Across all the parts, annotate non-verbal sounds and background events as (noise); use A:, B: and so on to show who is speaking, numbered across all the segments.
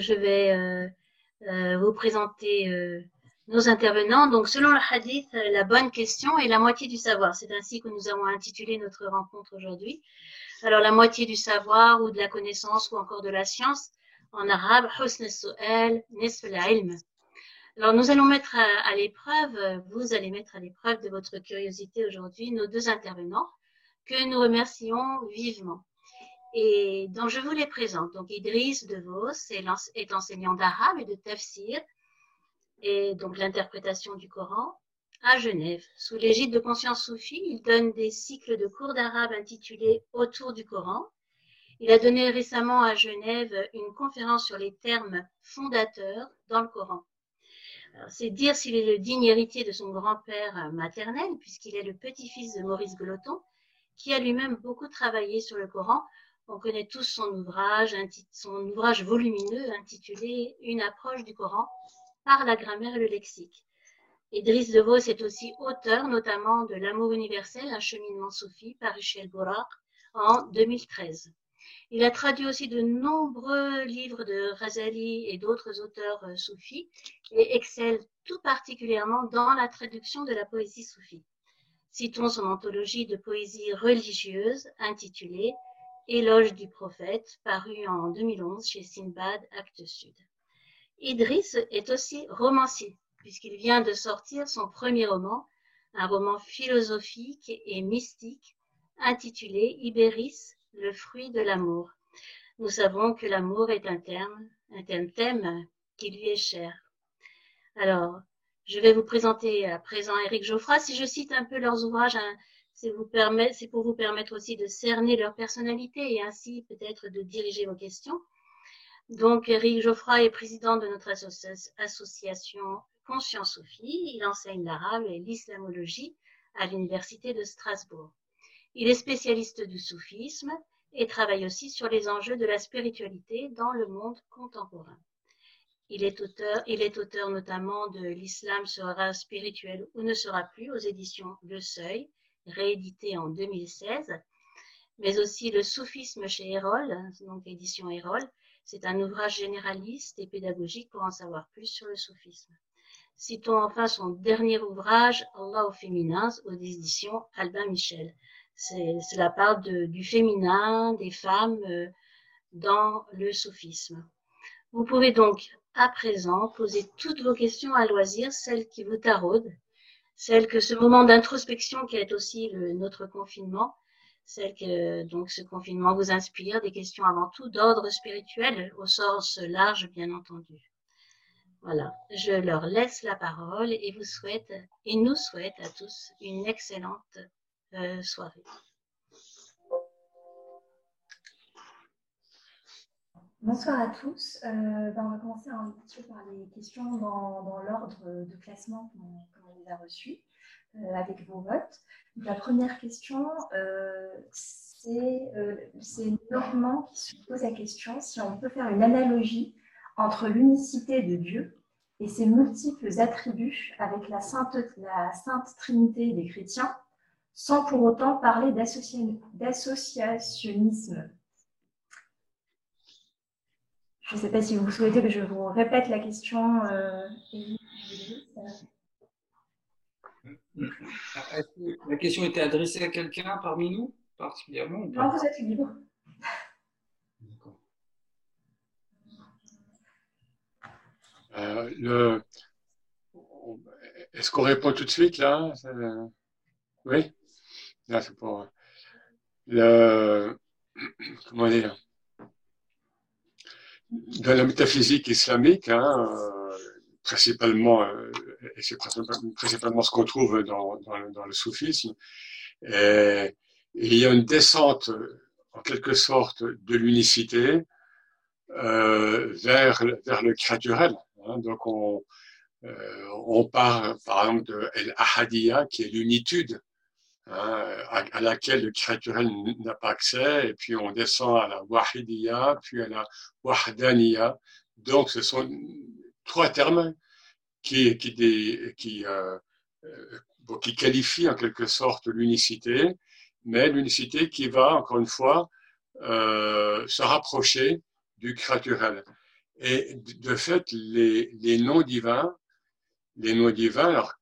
A: je vais vous présenter nos intervenants. Donc, selon le hadith, la bonne question est la moitié du savoir. C'est ainsi que nous avons intitulé notre rencontre aujourd'hui. Alors, la moitié du savoir ou de la connaissance ou encore de la science, en arabe, husn su'al, nisf. Alors, nous allons mettre à, l'épreuve, vous allez mettre à l'épreuve de votre curiosité aujourd'hui nos deux intervenants que nous remercions vivement. Et donc, je vous les présente. Donc, Idriss De Vos est enseignant d'arabe et de tafsir et donc l'interprétation du Coran à Genève. Sous l'égide de Conscience Soufie, il donne des cycles de cours d'arabe intitulés Autour du Coran. Il a donné récemment à Genève une conférence sur les termes fondateurs dans le Coran. C'est dire s'il est le digne héritier de son grand-père maternel, puisqu'il est le petit-fils de Maurice Gloton, qui a lui-même beaucoup travaillé sur le Coran. On connaît tous son ouvrage, volumineux intitulé Une approche du Coran, par la grammaire et le lexique. Idriss de Vos est aussi auteur notamment de L'amour universel, un cheminement soufi par Michel Bouraq en 2013. Il a traduit aussi de nombreux livres de Razali et d'autres auteurs euh, soufis et excelle tout particulièrement dans la traduction de la poésie soufie. Citons son anthologie de poésie religieuse intitulée Éloge du prophète, paru en 2011 chez Sinbad, Actes Sud. Idriss est aussi romancier, puisqu'il vient de sortir son premier roman, un roman philosophique et mystique intitulé Ibéris, le fruit de l'amour. Nous savons que l'amour est un terme, un thème qui lui est cher. Alors, je vais vous présenter à présent Éric Geoffroy. Si je cite un peu leurs ouvrages, hein, c'est pour vous permettre aussi de cerner leur personnalité et ainsi peut-être de diriger vos questions. Donc, Eric Geoffroy est président de notre association Conscience Sophie. Il enseigne l'arabe et l'islamologie à l'Université de Strasbourg. Il est spécialiste du soufisme et travaille aussi sur les enjeux de la spiritualité dans le monde contemporain. Il est auteur, il est auteur notamment de L'islam sera spirituel ou ne sera plus aux éditions Le Seuil, réédité en 2016, mais aussi Le soufisme chez Erol, donc édition Erol, c'est un ouvrage généraliste et pédagogique pour en savoir plus sur le soufisme. Citons enfin son dernier ouvrage, Allah au féminin, aux éditions Albin Michel. Cela parle du féminin, des femmes euh, dans le soufisme. Vous pouvez donc à présent poser toutes vos questions à loisir, celles qui vous taraudent, celles que ce moment d'introspection qui est aussi notre confinement celle que donc ce confinement vous inspire, des questions avant tout d'ordre spirituel, au sens large bien entendu. Voilà, je leur laisse la parole et vous souhaite et nous souhaite à tous une excellente euh, soirée.
B: Bonsoir à tous. Euh, ben, on va commencer un petit peu par les questions dans, dans l'ordre de classement qu'on les a reçues. Euh, avec vos votes. la première question, euh, c'est Normand qui se pose la question si on peut faire une analogie entre l'unicité de Dieu et ses multiples attributs avec la sainte, la sainte Trinité des chrétiens, sans pour autant parler d'associationnisme. Je ne sais pas si vous souhaitez que je vous répète la question.
C: La question était adressée à quelqu'un parmi nous, particulièrement
B: Non, vous êtes libre.
D: Euh, est-ce qu'on répond tout de suite là? Oui? Là, c'est pour. Le... Comment dire? Dans la métaphysique islamique, hein, euh, principalement, euh, et c'est principalement ce qu'on trouve dans, dans, le soufisme, et, il y a une descente, en quelque sorte, de l'unicité euh, vers, vers le créaturel. Hein. donc, on, euh, on part, par exemple, de El qui est l'unitude, hein, à, laquelle le créaturel n'a pas accès, et puis on descend à la Wahidiya, puis à la Wahdaniya. Donc, ce sont trois termes qui, qui, qui, euh, euh, qui qualifie en quelque sorte l'unicité, mais l'unicité qui va, encore une fois, euh, se rapprocher du créaturel. Et de fait, les, les noms divins, les noms divins, alors,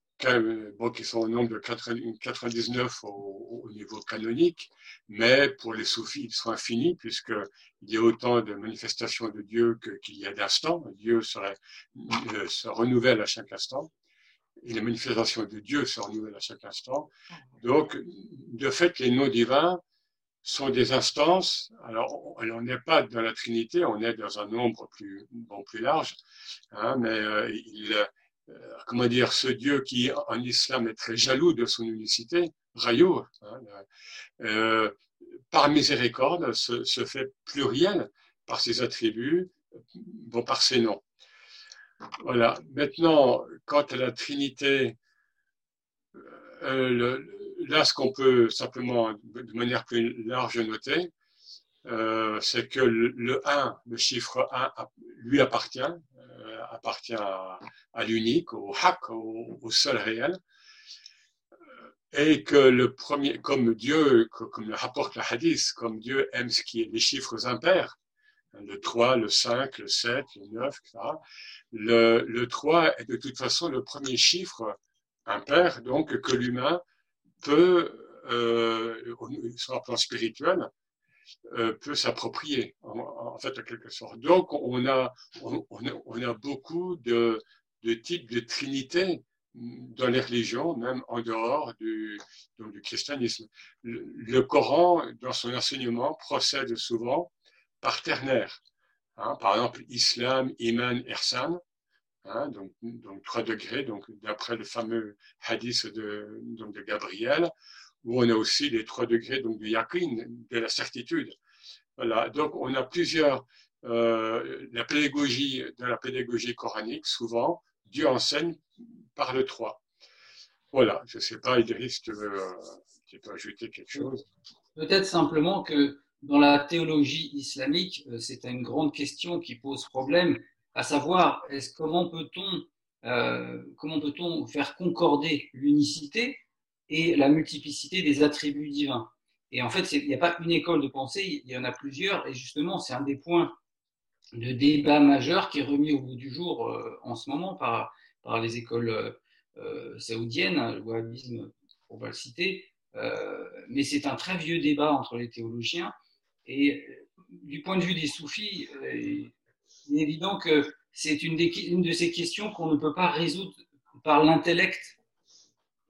D: bon, qui sont au nombre de 99 au, au, niveau canonique, mais pour les soufis, ils sont infinis, puisqu'il y a autant de manifestations de Dieu qu'il y a d'instants. Dieu euh, se renouvelle à chaque instant et les manifestations de Dieu se renouvellent à chaque instant. Donc, de fait, les noms divins sont des instances. Alors, on n'est pas dans la Trinité, on est dans un nombre plus, large, hein, mais euh, il, euh, comment dire, ce Dieu qui en islam est très jaloux de son unicité, Rayou, hein, euh, par miséricorde, se, fait pluriel par ses attributs, bon, par ses noms. Voilà. Maintenant, quant à la Trinité, euh, là, ce qu'on peut simplement, de manière plus large, noter, euh, c'est que le, 1, le chiffre 1, lui appartient, euh, appartient à, l'unique, au haq, au, seul réel, et que le premier, comme Dieu, comme le rapporte le hadith, comme Dieu aime ce qui est les chiffres impairs, le 3, le 5, le 7, le 9, etc., le, le 3 est de toute façon le premier chiffre impair, donc que l'humain peut, euh, sur un plan spirituel, euh, peut s'approprier, en, fait, en quelque sorte. Donc, on a, on, a beaucoup de, de, types de trinité dans les religions, même en dehors du, donc, du christianisme. Le, Coran, dans son enseignement, procède souvent par ternaire. Hein, par exemple, islam, iman, ihsan, hein, donc, donc trois degrés, donc d'après le fameux hadith de, donc de Gabriel, où on a aussi les trois degrés donc du yakin, de la certitude. Voilà, donc on a plusieurs, euh, la pédagogie, de la pédagogie coranique, souvent, Dieu enseigne par le trois. Voilà, je ne sais pas, Idriss, euh, tu peux ajouter quelque chose?
C: Peut-être simplement que dans la théologie islamique, euh, c'est une grande question qui pose problème, à savoir est comment peut-on comment peut-on faire concorder l'unicité et la multiplicité des attributs divins. Et en fait, il n'y a pas une école de pensée, il y en a plusieurs, et justement, c'est un des points de débat majeur qui est remis au bout du jour euh, en ce moment par, par les écoles euh, saoudiennes, le wahhabisme, pour pas le citer, euh, mais c'est un très vieux débat entre les théologiens et du point de vue des soufis, euh, il est évident que c'est une, une, de ces questions qu'on ne peut pas résoudre par l'intellect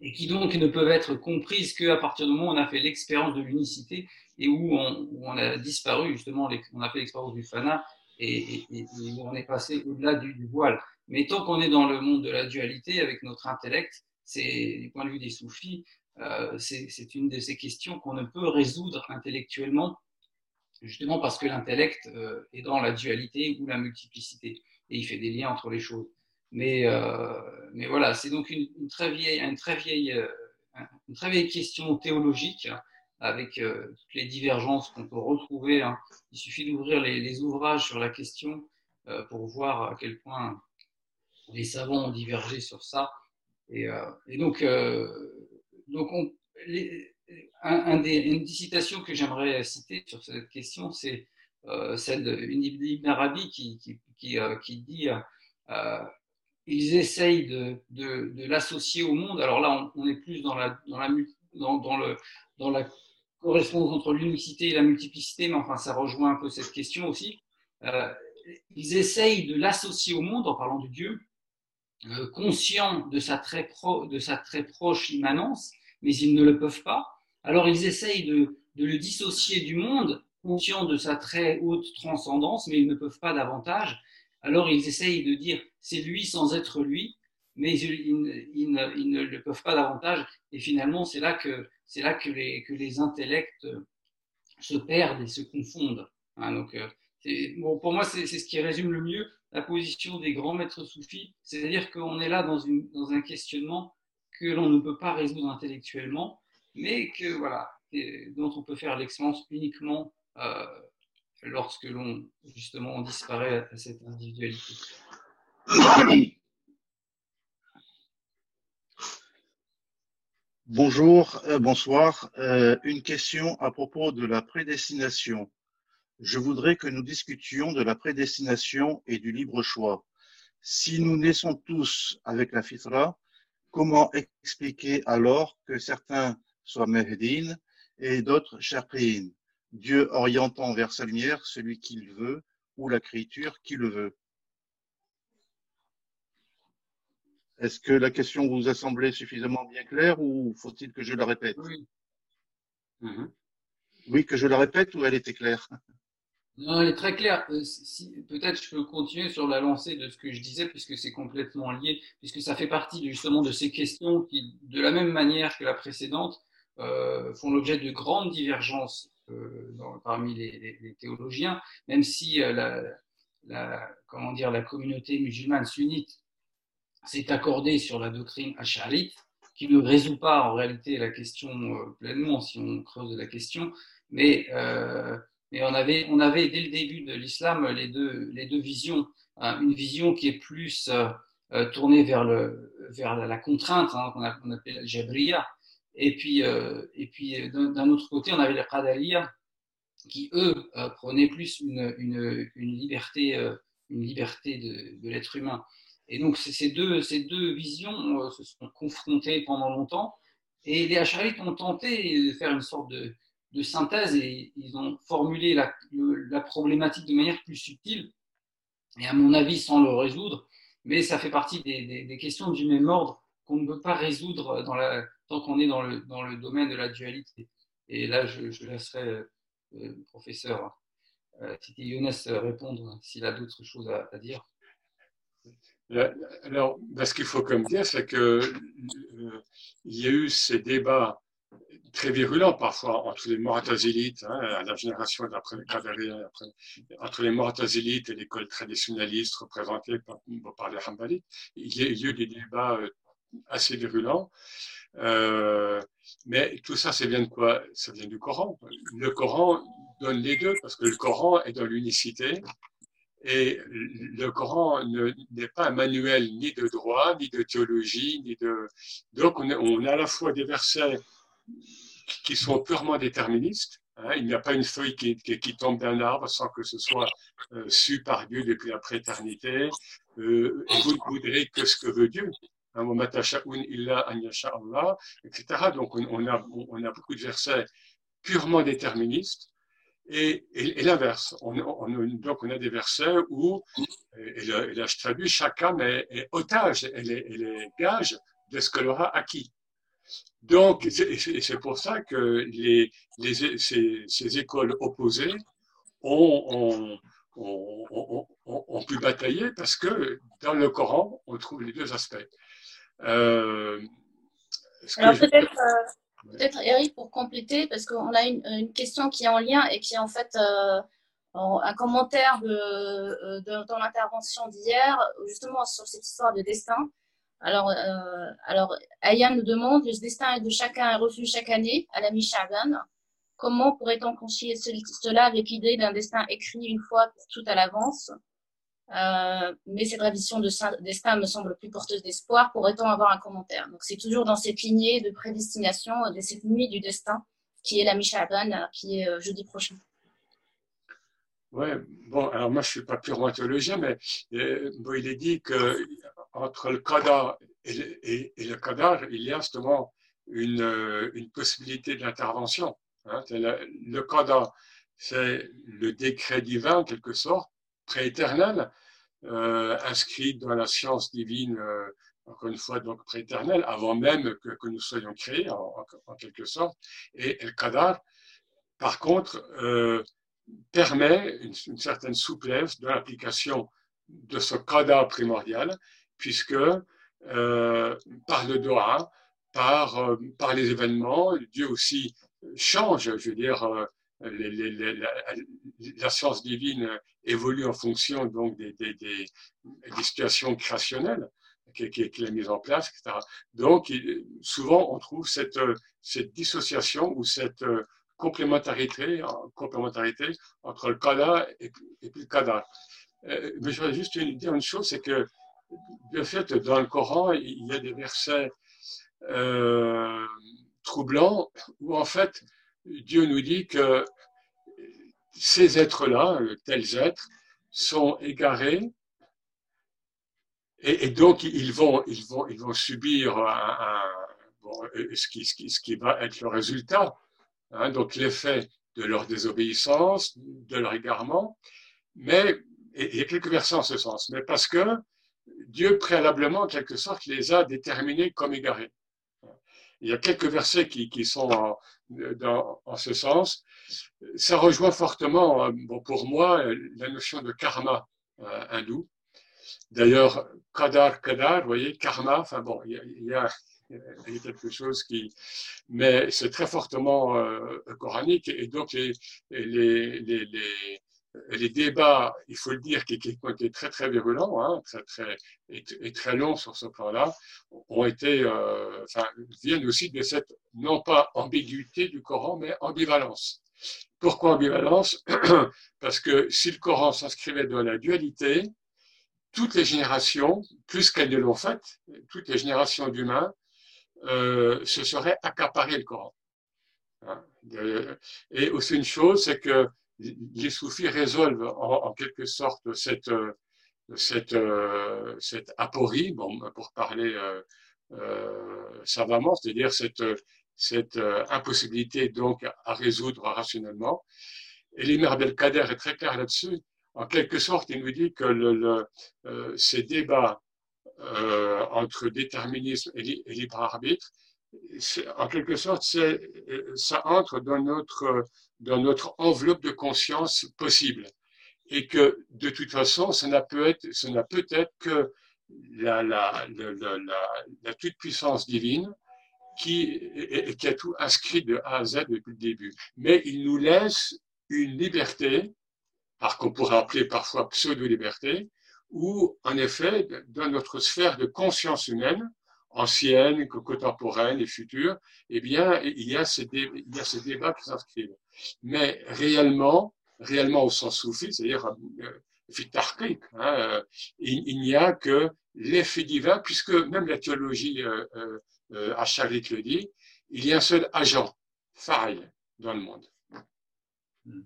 C: et qui donc ne peuvent être comprises qu'à partir du moment où on a fait l'expérience de l'unicité et où on, où on, a disparu, justement, on a fait l'expérience du fana et, et, et, où on est passé au-delà du, du, voile. Mais tant qu'on est dans le monde de la dualité avec notre intellect, c'est du point de vue des soufis, euh, c'est une de ces questions qu'on ne peut résoudre intellectuellement justement parce que l'intellect euh, est dans la dualité ou la multiplicité et il fait des liens entre les choses. Mais, euh, mais voilà, c'est donc une, une, très vieille, une, très vieille, euh, une très vieille question théologique hein, avec euh, toutes les divergences qu'on peut retrouver. Hein. Il suffit d'ouvrir les, les, ouvrages sur la question euh, pour voir à quel point les savants ont divergé sur ça. Et, euh, et donc, donc on, les, un, un des, une des citations que j'aimerais citer sur cette question, c'est euh, celle d'Ibn Arabi qui, qui, qui, euh, qui dit euh, ils essayent de, de, de l'associer au monde. Alors là, on, est plus dans la, dans la, dans le, dans la correspondance entre l'unicité et la multiplicité, mais enfin, ça rejoint un peu cette question aussi. Euh, ils essayent de l'associer au monde en parlant de Dieu, euh, conscient de sa, très pro, de sa très proche immanence, mais ils ne le peuvent pas. Alors ils essayent de, de le dissocier du monde, conscient de sa très haute transcendance, mais ils ne peuvent pas davantage. Alors ils essayent de dire c'est lui sans être lui, mais ils, ne, le peuvent pas davantage. Et finalement, c'est là que c'est là que les, que les intellects se perdent et se confondent. Hein, donc, bon, pour moi, c'est ce qui résume le mieux la position des grands maîtres soufis, c'est-à-dire qu'on est là dans, une, dans un questionnement que l'on ne peut pas résoudre intellectuellement, mais que voilà, dont on peut faire l'expérience uniquement euh, lorsque l'on justement disparaît à cette individualité.
E: Bonjour, euh, bonsoir. Euh, une question à propos de la prédestination. je voudrais que nous discutions de la prédestination et du libre choix. Si nous naissons tous avec la fitra, comment expliquer alors que certains soient mehdin et d'autres sharqiyin, Dieu orientant vers sa lumière celui qu'il veut ou la créature qui le veut Est-ce que la question vous a semblé suffisamment bien claire ou faut-il que je la répète?
C: Oui.
E: Mhm. Oui, que je la répète ou elle était claire?
C: Non, elle est très claire. Euh, si, Peut-être je peux continuer sur la lancée de ce que je disais, puisque c'est complètement lié, puisque ça fait partie justement de ces questions qui, de la même manière que la précédente, euh, font l'objet de grandes divergences dans, parmi les, théologiens, même si euh, la, comment dire, la communauté musulmane sunnite s'est accordée sur la doctrine acharite, qui ne résout pas en réalité la question euh, pleinement si on creuse la question, mais, euh, mais on, avait, on avait dès le début de l'islam les deux, les deux visions. Hein, une vision qui est plus euh, tournée vers, le, vers la, contrainte, hein, qu'on appelle la jabriya, et puis, euh, et puis d'un autre côté, on avait les qadaliya, qui eux prenaient plus une, liberté, une liberté de, l'être humain. Et donc ces deux, ces deux visions euh, se sont confrontées pendant longtemps. Et les Hacharites ont tenté de faire une sorte de, synthèse et ils ont formulé la, problématique de manière plus subtile, et à mon avis sans le résoudre. Mais ça fait partie des questions du même ordre qu'on ne peut pas résoudre dans la, tant qu'on est dans le, dans le domaine de la dualité. Et là, je, laisserai euh, le professeur euh, Titi Younes répondre s'il a d'autres choses à, dire.
D: Alors, ben, ce qu'il faut comme dire, c'est que euh, il y a eu ces débats très virulents parfois entre les Mu'tazilites, hein, la génération d'après entre les Mu'tazilites et l'école traditionnaliste représentée par, les Hanbalites. Il y a eu des débats euh, assez virulents. Euh, mais tout ça, ça vient de quoi? Ça vient du Coran. Le Coran donne les deux parce que le Coran est dans l'unicité et le Coran n'est pas un manuel ni de droit, ni de théologie, ni de. Donc, on a, à la fois des versets qui sont purement déterministes. Hein. il n'y a pas une feuille qui, qui, tombe d'un arbre sans que ce soit euh, su par Dieu depuis la préternité. Euh, vous ne voudrez que ce que veut Dieu. Hein, etc. Donc, on, a, beaucoup de versets purement déterministes et, l'inverse. On, donc, on a des versets où, et là, je traduis, chaque âme est, otage, elle est, elle gage de ce qu'elle aura acquis. Donc, c'est pour ça que ces, écoles opposées ont, pu batailler parce que dans le Coran, on trouve les deux aspects.
F: Euh, Alors, peut-être. Euh, Peut-être Eric pour compléter, parce qu'on a une, une, question qui est en lien et qui est en fait euh, un commentaire de, euh, de, dans l'intervention d'hier, justement sur cette histoire de destin. Alors, euh, alors Aya nous demande, le destin de chacun est reçu chaque année à la mi-Shaban. Comment pourrait-on concilier cela avec l'idée d'un destin écrit une fois pour tout à l'avance? Euh, mais cette révision de destin me semble plus porteuse d'espoir. Pourrait-on avoir un commentaire? Donc, c'est toujours dans cette lignée de prédestination de cette nuit du destin qui est la Mishaban, euh, qui est euh, jeudi prochain.
D: Oui, bon, alors moi je suis pas purement théologien, mais il est dit que entre le Qadar et le, Qadar, il y a justement une, possibilité d'intervention. Hein. Le, le Qadar, c'est le décret divin en quelque sorte, prééternelle, euh, inscrite dans la science divine, euh, encore une fois, donc prééternelle, avant même que, nous soyons créés, en, quelque sorte. Et El Qadar, par contre, euh, permet une, certaine souplesse dans l'application de ce Qadar primordial, puisque par le Doha, par, par les événements, Dieu aussi change, je veux dire, la, science divine évolue en fonction donc des, des, situations créationnelles qui, qui a mises en place, etc. Donc, souvent, on trouve cette, dissociation ou cette complémentarité, complémentarité entre le kada et, puis le kada. Euh, mais je voudrais juste dire une chose, c'est que, de fait, dans le Coran, il y a des versets euh, troublants où, en fait, Dieu nous dit que ces êtres-là, tels êtres, sont égarés et, donc ils vont, ils vont, ils vont subir qui, ce, qui, va être le résultat, hein, donc l'effet de leur désobéissance, de leur égarement, mais il y a quelques versets en ce sens, mais parce que Dieu préalablement, en quelque sorte, les a déterminés comme égarés. Il y a quelques versets qui, qui sont en, dans, en, ce sens. Ça rejoint fortement, bon, pour moi, la notion de karma euh, hindou. D'ailleurs, kadar, kadar, vous voyez, karma, enfin bon, il y a, il y a, il y a quelque chose qui. Mais c'est très fortement euh, coranique et donc les, les, les, les les débats, il faut le dire, qui, été très très virulents, hein, très, très, et, très longs sur ce plan-là, ont été, euh, enfin, viennent aussi de cette, non pas ambiguïté du Coran, mais ambivalence. Pourquoi ambivalence (clears throat) Parce que si le Coran s'inscrivait dans la dualité, toutes les générations, plus qu'elles ne l'ont fait, toutes les générations d'humains, euh, se seraient accaparées le Coran. Hein, et aussi une chose, c'est que les soufis résolvent en, quelque sorte cette, aporie, pour parler euh, euh, savamment, c'est-à-dire cette, euh, impossibilité donc à résoudre rationnellement. Et l'Imam Abdelkader est très clair là-dessus. En quelque sorte, il nous dit que ces débats entre déterminisme et, et libre arbitre en quelque sorte, ça entre dans notre, dans notre enveloppe de conscience possible. Et que, de toute façon, ça n'a peut-être peut que la, la, la, la, toute-puissance divine qui, qui a tout inscrit de A à Z depuis le début. Mais il nous laisse une liberté, par qu'on pourrait appeler parfois pseudo-liberté, où, en effet, dans notre sphère de conscience humaine, anciennes, contemporaines et futures, eh bien, il y a ces, débats qui s'inscrivent. Mais réellement, réellement au sens soufi, c'est-à-dire euh, hein, euh, il, n'y a que l'effet divin, puisque même la théologie euh, euh, Acharit le dit, il y a un seul agent, faille, dans le monde.
C: Hmm.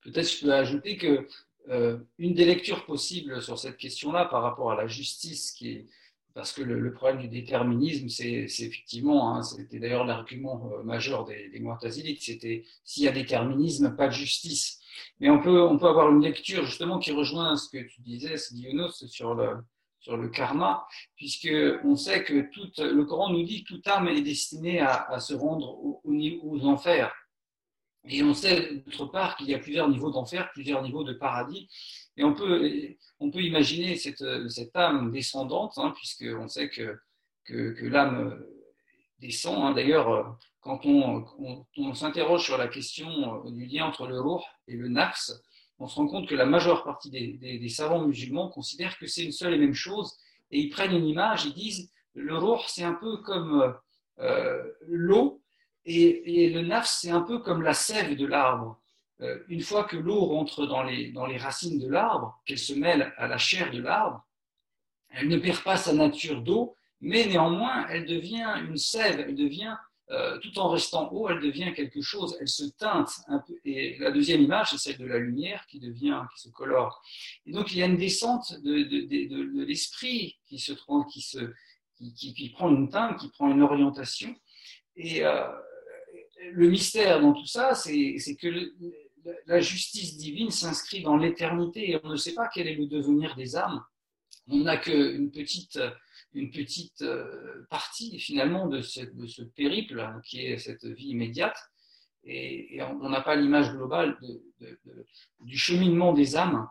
C: Peut-être je peux ajouter que euh, une des lectures possibles sur cette question-là par rapport à la justice qui est parce que le, problème du déterminisme, c'est effectivement, hein, c'était d'ailleurs l'argument euh, majeur des, des c'était s'il y a déterminisme, pas de justice. Mais on peut, on peut avoir une lecture justement qui rejoint ce que tu disais, Dionos, sur le, sur le karma, puisque on sait que tout, le Coran nous dit que toute âme est destinée à, se rendre aux, aux enfers. Et on sait d'autre part qu'il y a plusieurs niveaux d'enfer, plusieurs niveaux de paradis. Et on peut, on peut imaginer cette, cette âme descendante, hein, puisqu'on sait que, que, que l'âme descend. Hein. D'ailleurs, quand on, on, s'interroge sur la question du lien entre le roh et le nafs, on se rend compte que la majeure partie des, des, savants musulmans considèrent que c'est une seule et même chose, et ils prennent une image, ils disent le roh, c'est un peu comme euh, l'eau, et, le nafs, c'est un peu comme la sève de l'arbre. Euh, une fois que l'eau rentre dans les, dans les racines de l'arbre, qu'elle se mêle à la chair de l'arbre, elle ne perd pas sa nature d'eau, mais néanmoins, elle devient une sève, elle devient, euh, tout en restant eau, elle devient quelque chose, elle se teinte un peu. Et la deuxième image, c'est celle de la lumière qui devient, qui se colore. Et donc, il y a une descente de, de, de, l'esprit qui, se, qui, se, qui, qui, prend une teinte, qui prend une orientation. Et euh, le mystère dans tout ça, c'est que la justice divine s'inscrit dans l'éternité et on ne sait pas quel est le devenir des âmes. On n'a qu'une petite, une petite euh, partie finalement de ce, périple hein, qui est cette vie immédiate et, on n'a pas l'image globale du cheminement des âmes.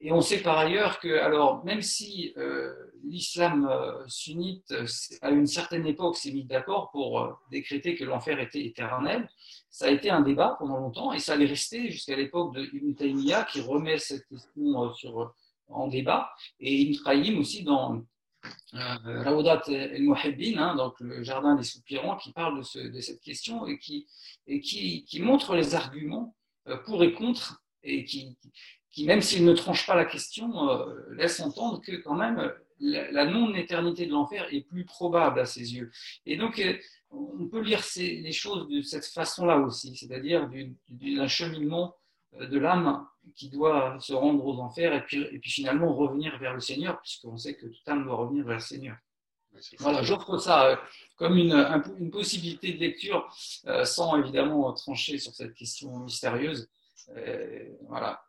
C: Et on sait par ailleurs que, alors, même si euh, l'islam euh, sunnite, euh, à une certaine époque, s'est mis d'accord pour décréter que l'enfer était éternel, ça a été un débat pendant longtemps et ça allait rester jusqu'à l'époque de Ibn Taymiyyah qui remet cette question en débat. Et Ibn Qayyim aussi dans Rawdat el-Muhibbin, hein, donc le jardin des soupirants, qui parle de, ce, de cette question et qui, qui montre les arguments pour et contre et qui, qui, même s'il ne tranche pas la question, euh, laisse entendre que quand même la, non-éternité de l'enfer est plus probable à ses yeux. Et donc, euh, on peut lire les choses de cette façon-là aussi, c'est-à-dire d'un cheminement euh, de l'âme qui doit se rendre aux enfers et puis, et puis finalement revenir vers le Seigneur, puisqu'on sait que toute âme doit revenir vers le Seigneur. Voilà, j'offre ça euh, comme une, une, possibilité de lecture, sans évidemment trancher sur cette question mystérieuse. voilà.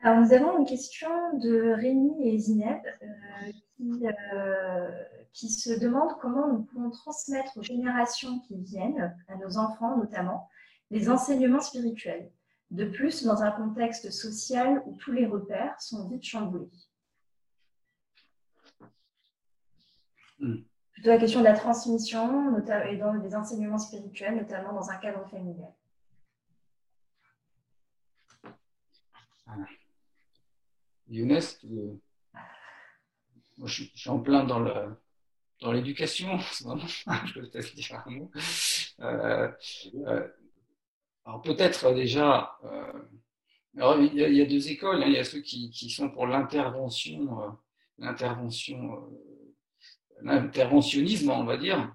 B: Alors, nous avons une question de Rémi et Zineb euh, qui, euh, qui, se demandent comment nous pouvons transmettre aux générations qui viennent, à nos enfants notamment, les enseignements spirituels. De plus, dans un contexte social où tous les repères sont vite chamboulés. Hmm. Plutôt la question de la transmission et dans des enseignements spirituels, notamment dans un cadre familial.
C: Younes, je, suis en plein dans l'éducation (laughs) je peux peut-être dire un mot. Euh, euh, alors peut-être déjà, euh, il, y a, deux écoles. Hein. il y a ceux qui, sont pour l'intervention, l'intervention, l'interventionnisme, on va dire,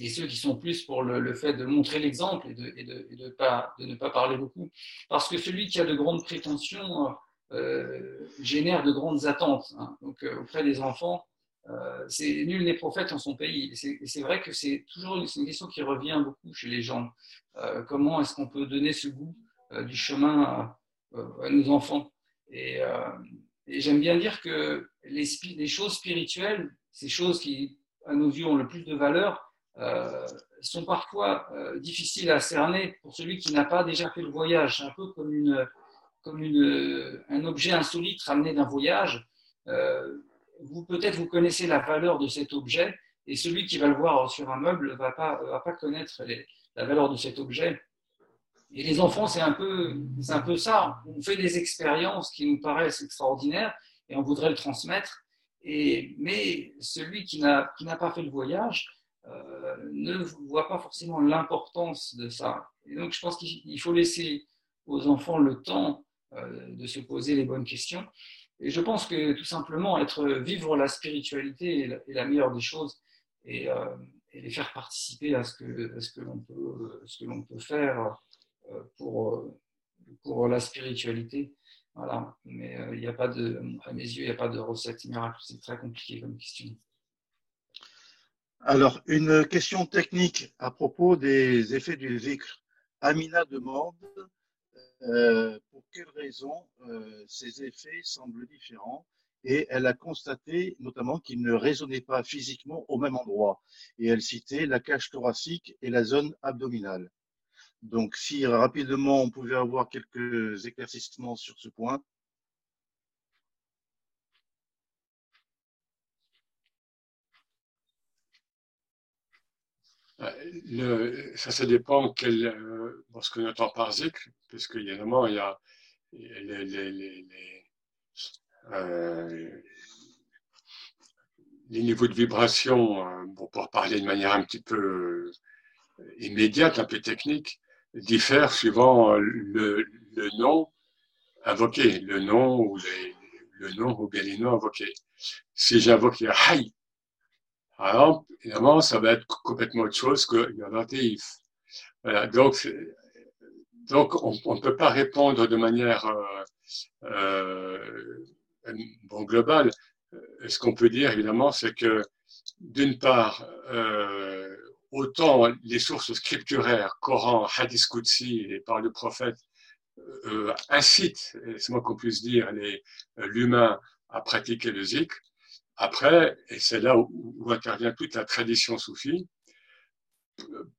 C: et ceux qui sont plus pour le, fait de montrer l'exemple et, de ne pas parler beaucoup. Parce que celui qui a de grandes prétentions euh, génère de grandes attentes hein. donc, euh, auprès des enfants. Euh, c'est nul n'est prophète en son pays. C'est vrai que c'est toujours une, question qui revient beaucoup chez les gens. comment est-ce qu'on peut donner ce goût du chemin à, nos enfants? Et, j'aime bien dire que les, les, choses spirituelles, ces choses qui, à nos yeux, ont le plus de valeur, sont parfois difficiles à cerner pour celui qui n'a pas déjà fait le voyage. un peu comme une, comme une, un objet insolite ramené d'un voyage. Euh, vous peut-être vous connaissez la valeur de cet objet et celui qui va le voir sur un meuble ne va pas, va pas connaître la valeur de cet objet. Et les enfants, c'est un, peu, un peu ça. On fait des expériences qui nous paraissent extraordinaires et on voudrait le transmettre. Et, mais celui qui n'a, pas fait le voyage euh, ne voit pas forcément l'importance de ça. Et donc, je pense qu'il faut laisser aux enfants le temps euh, de se poser les bonnes questions. Et je pense que tout simplement, être, vivre la spiritualité est la, meilleure des choses et, euh, et, les faire participer à ce que, que l'on peut, l'on peut faire euh, pour, pour la spiritualité. Voilà. Mais il n'y a pas de, à mes yeux, il n'y a pas de recette miracle. C'est très compliqué comme question.
E: Alors, une question technique à propos des effets du zikr. Amina demande euh, pour quelles raisons euh, ces effets semblent différents? Et elle a constaté notamment qu'ils ne résonnaient pas physiquement au même endroit et elle citait la cage thoracique et la zone abdominale. Donc si rapidement on pouvait avoir quelques éclaircissements sur ce point.
D: Le, ça, ça dépend quel, euh, ce qu'on entend par zikr, parce qu'évidemment, y a les, les, les, euh, les, niveaux de vibration, euh, bon, pour parler de manière un petit peu euh, immédiate, un peu technique, diffèrent suivant le, le nom invoqué, le nom ou le nom ou bien les noms invoqués. Si j'invoque Hay, exemple, évidemment, ça va être complètement autre chose que Yadatif. Voilà, donc, donc on ne peut pas répondre de manière euh, euh, bon, globale. Ce qu'on peut dire, évidemment, c'est que, d'une part, euh, autant les sources scripturaires, Coran, Hadith Qudsi et par le prophète, euh, incitent, c'est moi qu'on puisse dire, l'humain à pratiquer le zikr, après, et c'est là où, intervient toute la tradition soufie,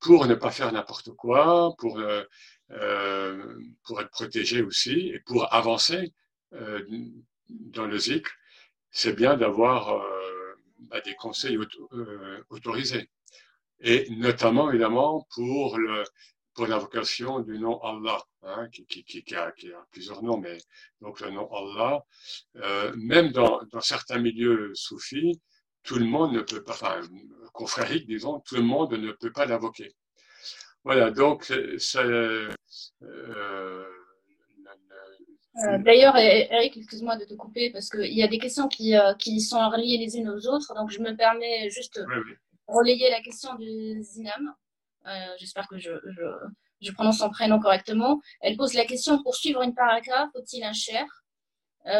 D: pour ne pas faire n'importe quoi, pour, euh, euh, pour être protégé aussi et pour avancer euh, dans le zikr, c'est bien d'avoir bah, des conseils autorisés. Et notamment, évidemment, pour le, pour l'invocation du nom Allah, hein, qui, qui, qui, a, qui, a, plusieurs noms, mais donc le nom Allah, euh, même dans, dans, certains milieux soufis, tout le monde ne peut pas, enfin, confrérique, disons, tout le monde ne peut pas l'invoquer. Voilà, donc, euh,
F: Euh, d'ailleurs, Eric, excuse-moi de te couper parce qu'il y a des questions qui, qui sont reliées les unes aux autres. Donc, je me permets juste de relayer la question de Zinam. Euh, j'espère que je, prononce son prénom correctement. Elle pose la question pour suivre une paragraphe, faut-il un cher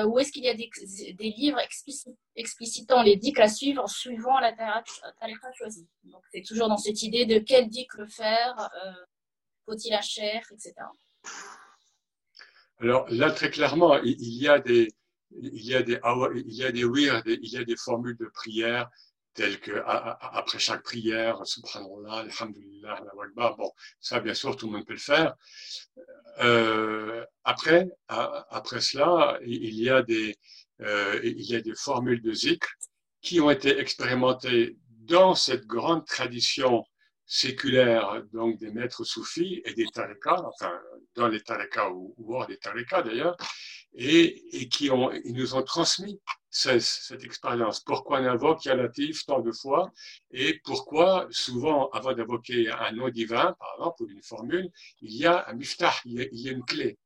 F: Ou est-ce qu'il y a des, livres explicitant les dicks à suivre suivant la tariqa choisie Donc, c'est toujours dans cette idée de quel dick le faire, faut-il un cher, etc.
D: Alors là, très clairement, il y a des, il y a des, il y a des il y a des formules de prière telles que après chaque prière, subhanallah, alhamdulillah, la Bon, ça, bien sûr, tout le monde peut le faire. Euh, après, après cela, il y a des, euh, il y a des formules de zikr qui ont été expérimentées dans cette grande tradition séculaire, donc des maîtres soufis et des tariqas, enfin, dans les tariqas ou, hors des tariqas d'ailleurs, et, et, qui ont, ils nous ont transmis cette, expérience. Pourquoi on invoque Yalatif tant de fois et pourquoi souvent, avant d'invoquer un nom divin, par exemple, ou une formule, il y a un miftah, il y a, une clé.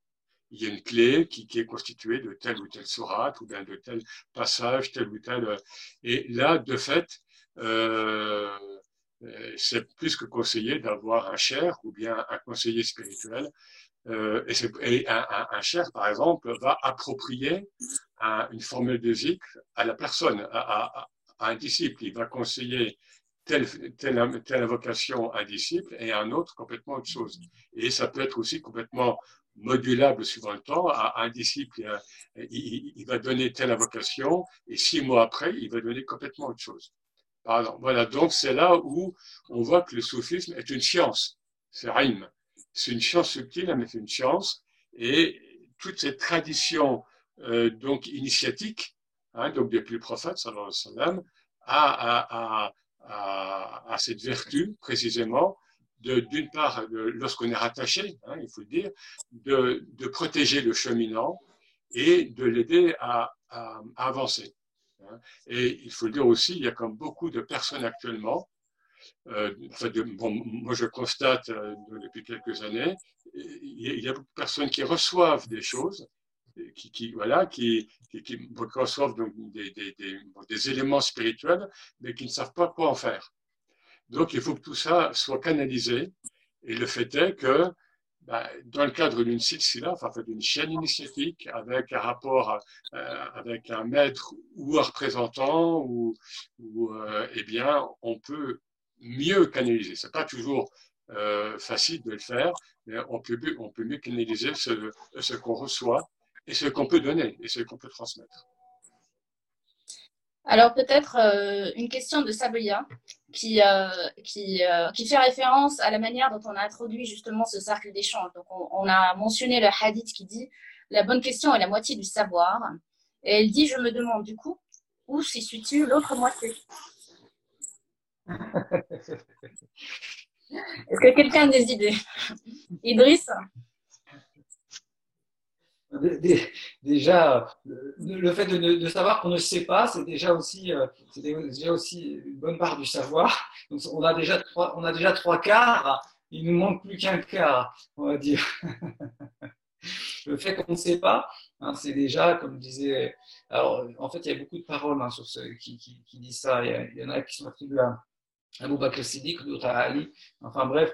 D: Il y a une clé qui, est constituée de telle ou telle sourate ou bien de tel passage, tel ou tel. Et là, de fait, euh, euh, c'est plus que conseillé d'avoir un cher ou bien un conseiller spirituel. Euh, et, un, un, un, cher, par exemple, va approprier une formule de zikr à la personne, à, un disciple. Il va conseiller telle, telle, telle invocation à un disciple et à un autre complètement autre chose. Et ça peut être aussi complètement modulable suivant le temps. À, un disciple, il, il, va donner telle invocation et six mois après, il va donner complètement autre chose. Voilà, donc c'est là où on voit que le soufisme est une science. C'est Raïm. C'est une science subtile, mais c'est une science. Et toute cette tradition euh, donc initiatique, hein, donc depuis le prophète, sallallahu alayhi a, a, cette vertu précisément d'une part, lorsqu'on est rattaché, hein, il faut le dire, de, protéger le cheminant et de l'aider à, à, avancer. Hein. Et il faut dire aussi, il y a comme beaucoup de personnes actuellement, euh, bon, moi je constate euh, depuis quelques années, il y, a beaucoup de personnes qui reçoivent des choses, qui, voilà, qui, qui, reçoivent donc des, des, des, des, éléments spirituels, mais qui ne savent pas quoi en faire. Donc il faut que tout ça soit canalisé. Et le fait est que bah, dans le cadre d'une silsila, enfin d'une chaîne initiatique, avec un rapport euh, avec un maître ou un représentant, ou, ou euh, eh bien, on peut mieux canaliser. C'est pas toujours euh, facile de le faire, mais on peut, mieux canaliser ce, qu'on reçoit et ce qu'on peut donner et ce qu'on peut transmettre.
F: Alors peut-être euh, une question de qui, euh, qui, fait référence à la manière dont on a introduit justement ce cercle d'échange. Donc on, a mentionné le hadith qui dit la bonne question est la moitié du savoir. Et elle dit je me demande du coup où se situe l'autre moitié? Est-ce que quelqu'un a des idées Idriss
C: déjà, le fait de, savoir qu'on ne sait pas, c'est déjà aussi, euh, déjà aussi une bonne part du savoir. On a déjà trois, on a déjà trois quarts. Il nous manque plus qu'un quart, on va dire. (laughs) le fait qu'on ne sait pas, hein, c'est déjà, comme disait. Alors, en fait, il y a beaucoup de paroles hein, qui, disent ça. Il y, en a qui sont attribuées à Abou Bakr Siddiq, à Ali. Enfin bref,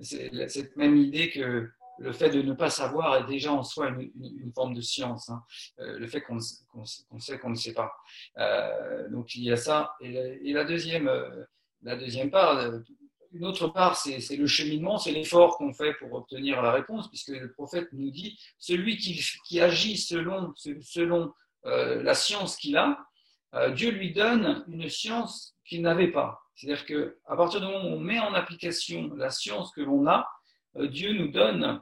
C: c'est cette même idée que le fait de ne pas savoir est déjà en soi une, forme de science. Hein. Euh, le fait qu'on sait qu'on ne sait pas. Euh, donc il y a ça. Et la, deuxième, euh, la deuxième part, une autre part, c'est le cheminement, c'est l'effort qu'on fait pour obtenir la réponse, puisque le prophète nous dit celui qui, agit selon, selon la science qu'il a, Dieu lui donne une science qu'il n'avait pas. C'est-à-dire qu'à partir du moment où on met en application la science que l'on a, euh, Dieu nous donne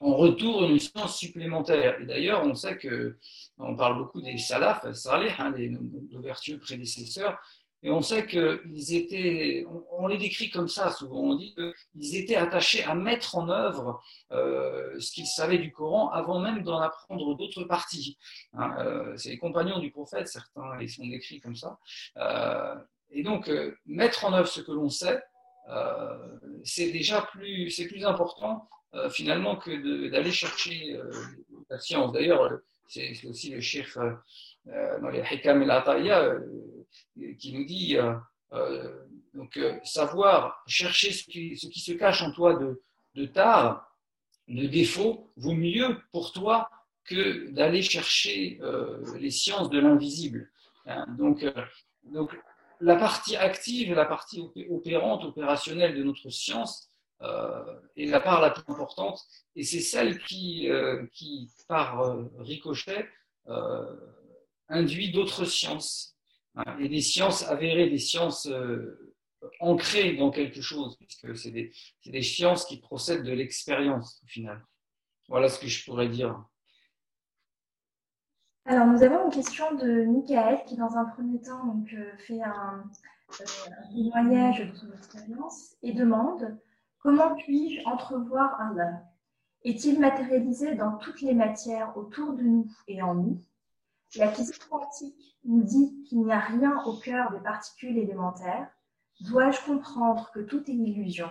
C: en retour une science supplémentaire. Et d'ailleurs, on sait que, on parle beaucoup des salaf, salih, hein, nos vertueux prédécesseurs, et on sait qu'ils étaient, on, les décrit comme ça souvent, on dit qu'ils étaient attachés à mettre en œuvre euh, ce qu'ils savaient du Coran avant même d'en apprendre d'autres parties. Hein. Euh, c'est les compagnons du prophète, certains ils sont décrits comme ça. Et donc, mettre en œuvre ce que l'on sait, euh, c'est déjà plus, c'est plus important finalement que d'aller chercher la science. D'ailleurs, c'est aussi le chef dans les Hikam el qui nous dit donc, savoir chercher ce qui, se cache en toi de, de tard, de défaut, vaut mieux pour toi que d'aller chercher les sciences de l'invisible. Hein. donc, la partie active, la partie opérante, opérationnelle de notre science euh, est la part la plus importante et c'est celle qui, euh, qui par euh, ricochet, induit d'autres sciences hein, et des sciences avérées, des sciences ancrées dans quelque chose, puisque c'est des, des sciences qui procèdent de l'expérience au final. Voilà ce que je pourrais dire.
B: Alors, nous avons une question de Michael qui, dans un premier temps, donc, euh, fait un, euh, témoignage de son expérience et demande Comment puis-je entrevoir Allah Est-il matérialisé dans toutes les matières autour de nous et en nous? La physique quantique nous dit qu'il n'y a rien au cœur des particules élémentaires. Dois-je comprendre que tout est illusion?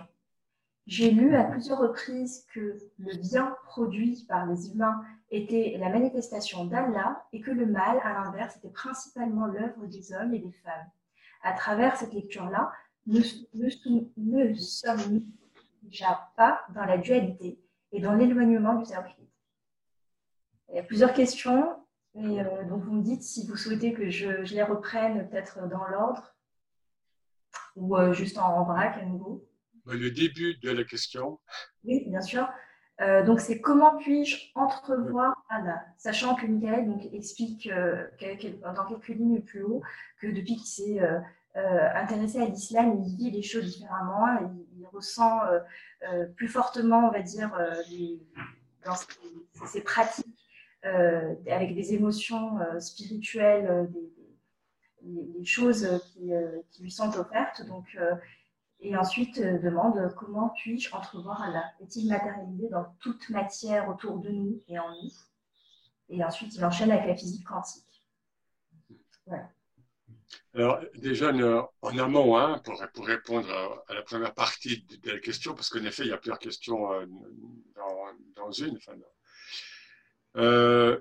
B: J'ai lu à plusieurs reprises que le bien produit par les humains était la manifestation d'Allah et que le mal, à l'inverse, était principalement l'œuvre des hommes et des femmes. À travers cette lecture-là, nous ne sommes déjà pas dans la dualité et dans l'éloignement du cercle. Il y a plusieurs questions, et euh, donc vous me dites si vous souhaitez que je, les reprenne peut-être dans l'ordre ou euh, juste en, en vrac à nouveau.
D: Le début de la question.
B: Oui, bien sûr. Euh, donc, c'est comment puis-je entrevoir Allah Sachant que Michael donc, explique euh, dans quelques lignes plus haut que depuis qu'il s'est euh, intéressé à l'islam, il vit les choses différemment, il, il ressent plus fortement, on va dire, dans ses, pratiques, avec des émotions spirituelles, des, les, choses qui, qui, lui sont offertes. Donc, et ensuite, euh, demande comment puis-je entrevoir Allah Est-il matérialisé dans toute matière autour de nous et en nous Et ensuite, il enchaîne avec la physique quantique.
D: Alors, déjà, en amont, hein, pour, pour, répondre à, la première partie de la question, parce qu'en effet, il y a plusieurs questions euh, dans, une. Euh,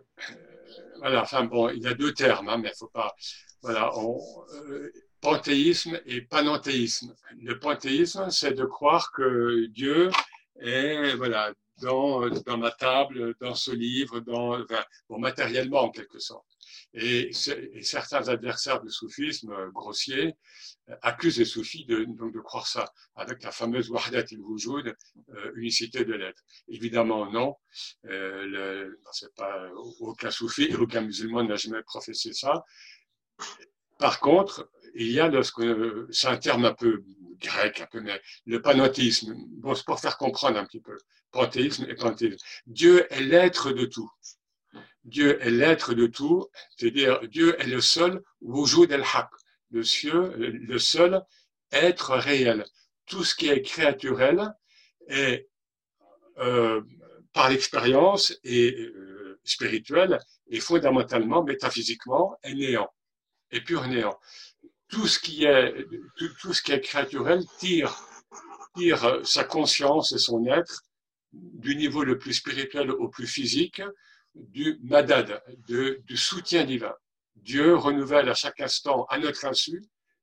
D: voilà, enfin bon, il y a deux termes, hein, mais il ne faut pas. Voilà, on, panthéisme et panenthéisme. Le panthéisme, c'est de croire que Dieu est voilà, dans, dans ma table, dans ce livre, dans, matériellement en quelque sorte. Et, certains adversaires du soufisme grossier accusent les soufis de, de croire ça, avec la fameuse Wahdat il-Wujud, euh, unicité de l'être. Évidemment, non. Euh, c'est pas, aucun soufi, aucun musulman n'a jamais professé ça. Par contre, il y a c'est un terme un peu grec, un peu, le panothéisme. Bon, c'est pour faire comprendre un petit peu. Panthéisme et panthéisme. Dieu est l'être de tout. Dieu est l'être de tout, c'est-à-dire Dieu est le seul wujud el-haq, le, le seul être réel. Tout ce qui est créaturel est euh, par l'expérience et euh, spirituelle et fondamentalement, métaphysiquement, est néant, est pur néant tout ce qui est, tout, ce qui est créaturel tire, tire sa conscience et son être du niveau le plus spirituel au plus physique, du madad, de, du soutien divin. Dieu renouvelle à chaque instant, à notre insu,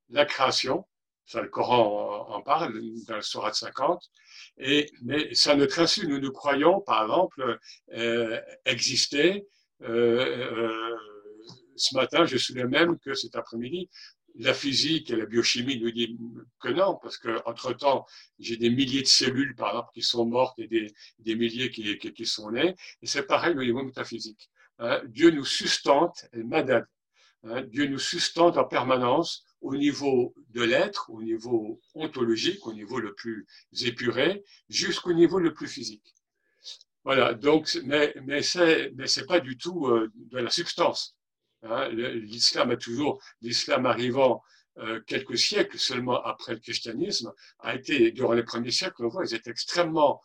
D: la création. Ça, le Coran en, parle dans le Surat 50. Et, mais c'est à notre insu. Nous nous croyons, par exemple, euh, exister. Euh, euh, ce matin, je suis le même que cet après-midi la physique et la biochimie nous disent que non, parce qu'entre-temps, j'ai des milliers de cellules, par exemple, qui sont mortes et des, milliers qui, sont nées. Et c'est pareil au niveau métaphysique. Hein. Dieu nous sustente, madad. Hein. Dieu nous sustente en permanence au niveau de l'être, au niveau ontologique, au niveau le plus épuré, jusqu'au niveau le plus physique. Voilà, donc, mais, mais c'est, mais c'est pas du tout euh, de la substance. Hein, l'islam a toujours, l'islam arrivant euh, quelques siècles seulement après le christianisme, a été, durant les premiers siècles, on voit, ils étaient extrêmement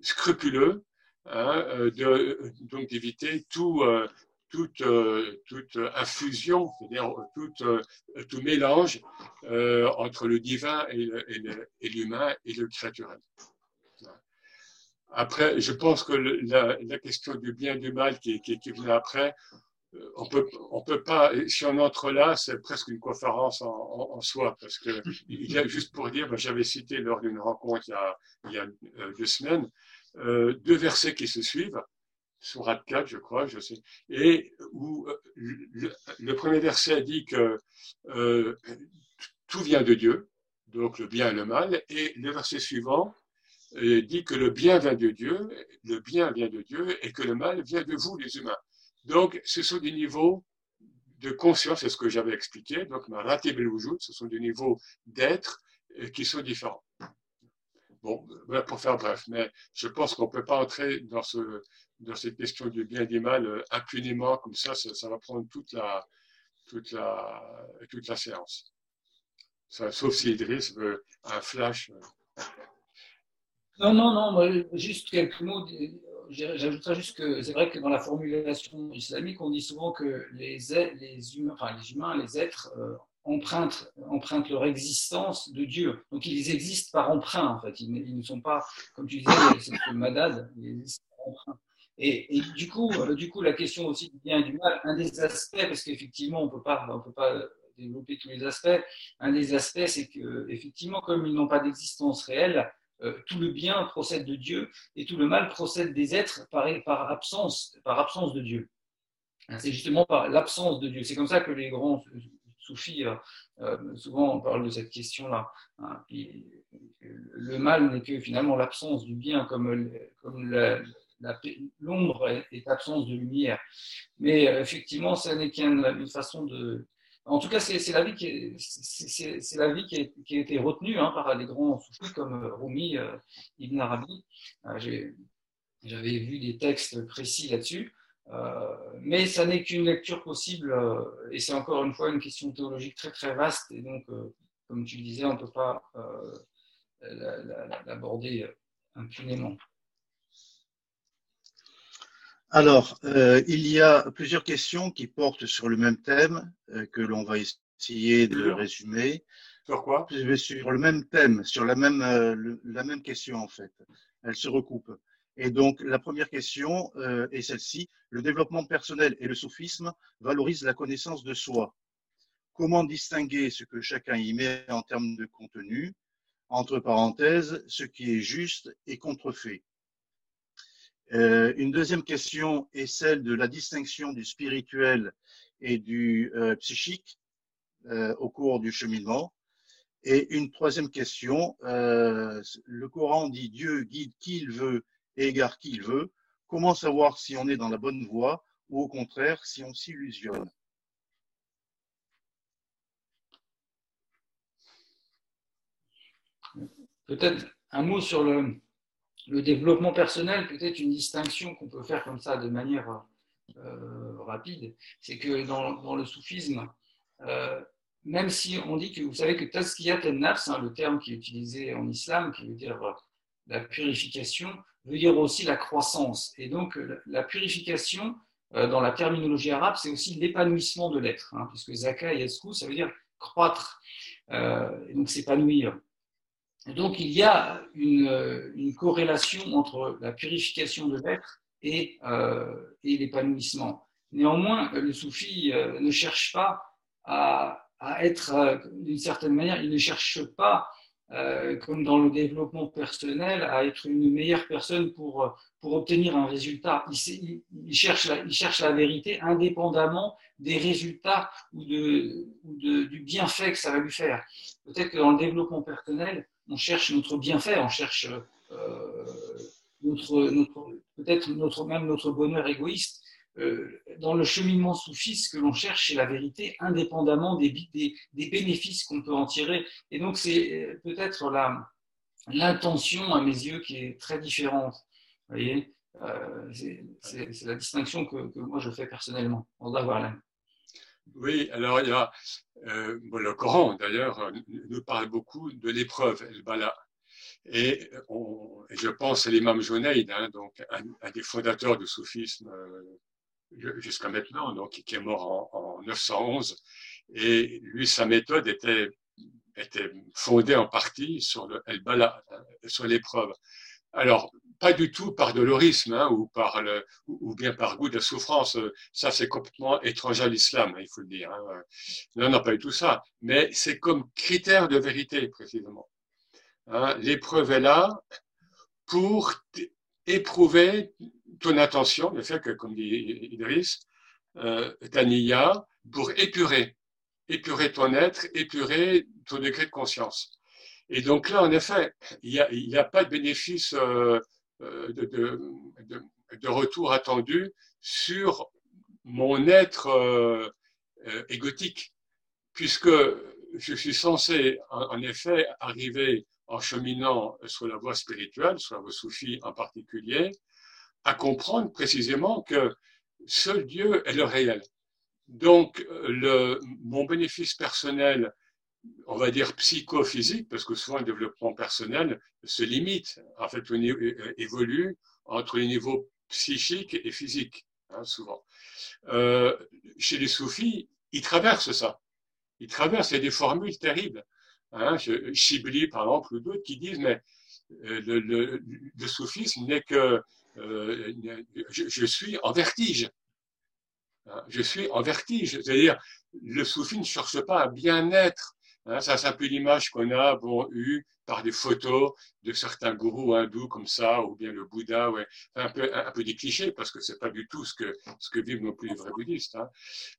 D: scrupuleux, hein, euh, donc d'éviter euh, toute, toute infusion, c'est-à-dire tout mélange entre le divin et l'humain et, le créaturel. Après, je pense que la, question du bien et du mal qui, qui, qui vient après, on peut, on peut pas, si on entre là, c'est presque une conférence en, en, soi, parce que il y a, juste pour dire, j'avais cité lors d'une rencontre il y a, il y a euh, deux semaines, euh, deux versets qui se suivent, sur 4, je crois, je sais, et où le, le premier verset dit que euh, tout vient de Dieu, donc le bien et le mal, et le verset suivant dit que le bien vient de Dieu, le bien vient de Dieu, et que le mal vient de vous, les humains. Donc, ce sont des niveaux de conscience, c'est ce que j'avais expliqué. Donc, ma ce sont des niveaux d'être euh, qui sont différents. Bon, voilà pour faire bref, mais je pense qu'on ne peut pas entrer dans, ce, dans cette question du bien et du mal euh, impunément, comme ça, ça, va prendre toute la, toute la, toute la séance. sauf si Idriss veut un flash. Euh.
C: Non, non, non, juste quelques mots j'ajouterais juste que c'est vrai que dans la formulation islamique, on dit souvent que les, humains, les êtres euh, empruntent, leur existence de Dieu. Donc ils existent par emprunt en fait. Ils, ne sont pas, comme tu disais, c'est le madad, ils existent par emprunt. Et, du coup, euh, du coup, la question aussi du bien et du mal, un des aspects, parce qu'effectivement, on on peut pas développer tous les aspects. Un des aspects, c'est que effectivement, comme ils n'ont pas d'existence réelle, euh, tout le bien procède de Dieu et tout le mal procède des êtres par, absence, par absence de Dieu. Hein, c'est justement par l'absence de Dieu. C'est comme ça que les grands soufis, euh, euh, souvent, on parle de cette question-là. Hein, le mal n'est que finalement l'absence du bien, comme, comme l'ombre est absence de lumière. Mais effectivement, ça n'est qu'une façon de, en tout cas, c'est la vie qui, c'est la vie qui, qui, a été retenue hein, par des grands soufis comme euh, Rumi, euh, Ibn Arabi. Euh, j'avais vu des textes précis là-dessus, mais ça n'est qu'une lecture possible, et c'est encore une fois une question théologique très très vaste, et donc, comme tu le disais, on ne peut pas l'aborder impunément.
E: Alors, euh, il y a plusieurs questions qui portent sur le même thème euh, que l'on va essayer de résumer.
D: Sur quoi?
E: Sur le même thème, sur la même, euh, la même question en fait. Elles se recoupent. Et donc, la première question est celle-ci. Le développement personnel et le soufisme valorisent la connaissance de soi. Comment distinguer ce que chacun y met en termes de contenu, entre parenthèses, ce qui est juste et contrefait euh, une deuxième question est celle de la distinction du spirituel et du euh, psychique euh, au cours du cheminement. Et une troisième question, le Coran dit Dieu guide qui il veut et égare qui il veut. Comment savoir si on est dans la bonne voie ou au contraire si on s'illusionne?
C: Peut-être un mot sur le, le développement personnel, peut-être une distinction qu'on peut faire comme ça de manière euh, rapide, c'est que dans, le soufisme, euh, même si on dit que vous savez que tazkiyat al-nafs, hein, le terme qui est utilisé en islam, qui veut dire euh, la purification, veut dire aussi la croissance. Et donc la purification, dans la terminologie arabe, c'est aussi l'épanouissement de l'être, hein, puisque zaka et ça veut dire croître, et donc s'épanouir donc il y a une, une, corrélation entre la purification de l'être et, euh, et l'épanouissement. Néanmoins, le soufi euh, ne cherche pas à, à être, euh, d'une certaine manière, il ne cherche pas, euh, comme dans le développement personnel, à être une meilleure personne pour, pour obtenir un résultat. Il, il, cherche la, il cherche la vérité indépendamment des résultats ou, de, ou de, du bienfait que ça va lui faire. Peut-être que dans le développement personnel, on cherche notre bienfait, on cherche euh, notre, peut-être notre, même notre bonheur égoïste. Euh, dans le cheminement soufiste, ce que l'on cherche, c'est la vérité, indépendamment des, bénéfices qu'on peut en tirer. Et donc, c'est euh, peut-être l'intention, à mes yeux, qui est très différente. Voyez c'est la distinction que, moi je fais personnellement. On va voir
D: oui, alors il y a, euh, le Coran d'ailleurs nous parle beaucoup de l'épreuve, le bala. Et, on, je pense à l'imam Junaid, hein, donc un, des fondateurs du soufisme euh, jusqu'à maintenant, donc qui est mort en, en 911. Et lui, sa méthode était, était fondée en partie sur le bala, sur l'épreuve. Alors, pas du tout par dolorisme hein, ou, par ou bien par goût de la souffrance. Ça, c'est complètement étranger à l'islam, il faut le dire. Hein. Non, non, pas du tout ça. Mais c'est comme critère de vérité, précisément. Hein. L'épreuve est là pour éprouver ton attention, le fait que, comme dit Idriss, euh, Taniya, pour épurer, épurer ton être, épurer ton degré de conscience. Et donc là, en effet, il n'y a, a, pas de bénéfice euh, de, de, retour attendu sur mon être euh, égotique, puisque je suis censé, en, effet, arriver en cheminant sur la voie spirituelle, sur la voie soufie en particulier, à comprendre précisément que seul Dieu est le réel. Donc, le, mon bénéfice personnel on va dire psychophysique, parce que souvent le développement personnel se limite, en fait, euh, évolue entre les niveaux psychiques et physiques, hein, souvent. Euh, chez les soufis, ils traversent ça. Ils traversent, il y a des formules terribles. Hein, Chibli, par exemple, ou d'autres qui disent, mais euh, le, soufisme n'est que je, suis en vertige. Hein, je suis en vertige. C'est-à-dire, le soufi ne cherche pas à bien être Hein, ça, c'est un peu l'image qu'on a bon, eue par des photos de certains gourous hindous comme ça, ou bien le Bouddha, ouais. un, peu, un, peu des clichés, parce que c'est pas du tout ce que, ce que vivent non plus vrais bouddhistes. Hein.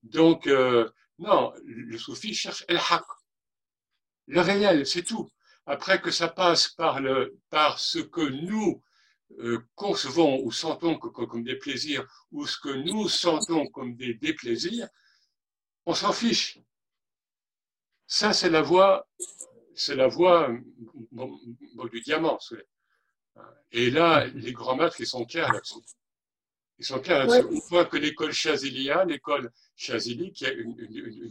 D: Donc, euh, non, le soufi cherche el haq, le réel, c'est tout. Après que ça passe par, le, par ce que nous euh, concevons ou sentons comme des plaisirs, ou ce que nous sentons comme des déplaisirs, on s'en fiche. Ça, c'est la voie, c'est la voie du diamant. Et là, les grands maîtres, ils sont clairs là-dessus. Ils sont clairs là-dessus. On voit que l'école Chazilia, l'école Chazili, qui est une,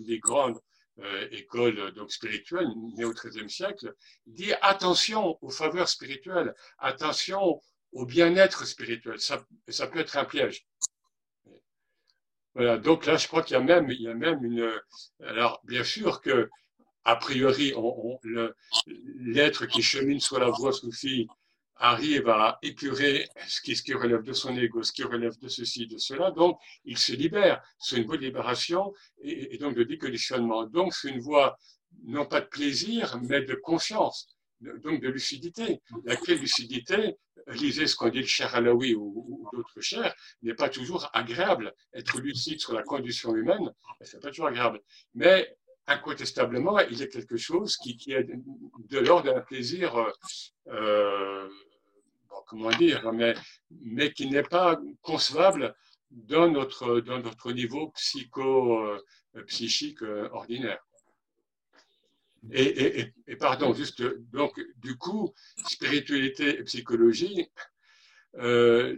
D: des grandes euh, écoles donc, spirituelles, née au XIIIe siècle, dit attention aux faveurs spirituelles, attention au bien-être spirituel. Ça, ça peut être un piège. Voilà, donc là, je crois qu'il y a même, il y a même une. Alors, bien sûr que a priori, l'être qui chemine sur la voie soufie arrive à épurer ce qui, ce qui, relève de son ego, ce qui relève de ceci, de cela. Donc, il se libère. C'est une voie de libération et, donc de déconditionnement. Donc, c'est une voie non pas de plaisir, mais de conscience, donc de lucidité. Laquelle lucidité, lisez ce qu'on dit le cher Alaoui ou, ou d'autres chers, n'est pas toujours agréable. Être lucide sur la condition humaine, c'est pas toujours agréable. Mais incontestablement, il y a quelque chose qui, est de l'ordre d'un plaisir, euh, euh, comment dire, mais, mais qui n'est pas concevable dans notre, dans notre niveau psycho, euh, psychique ordinaire. Et, pardon, juste, donc, du coup, spiritualité et psychologie, euh,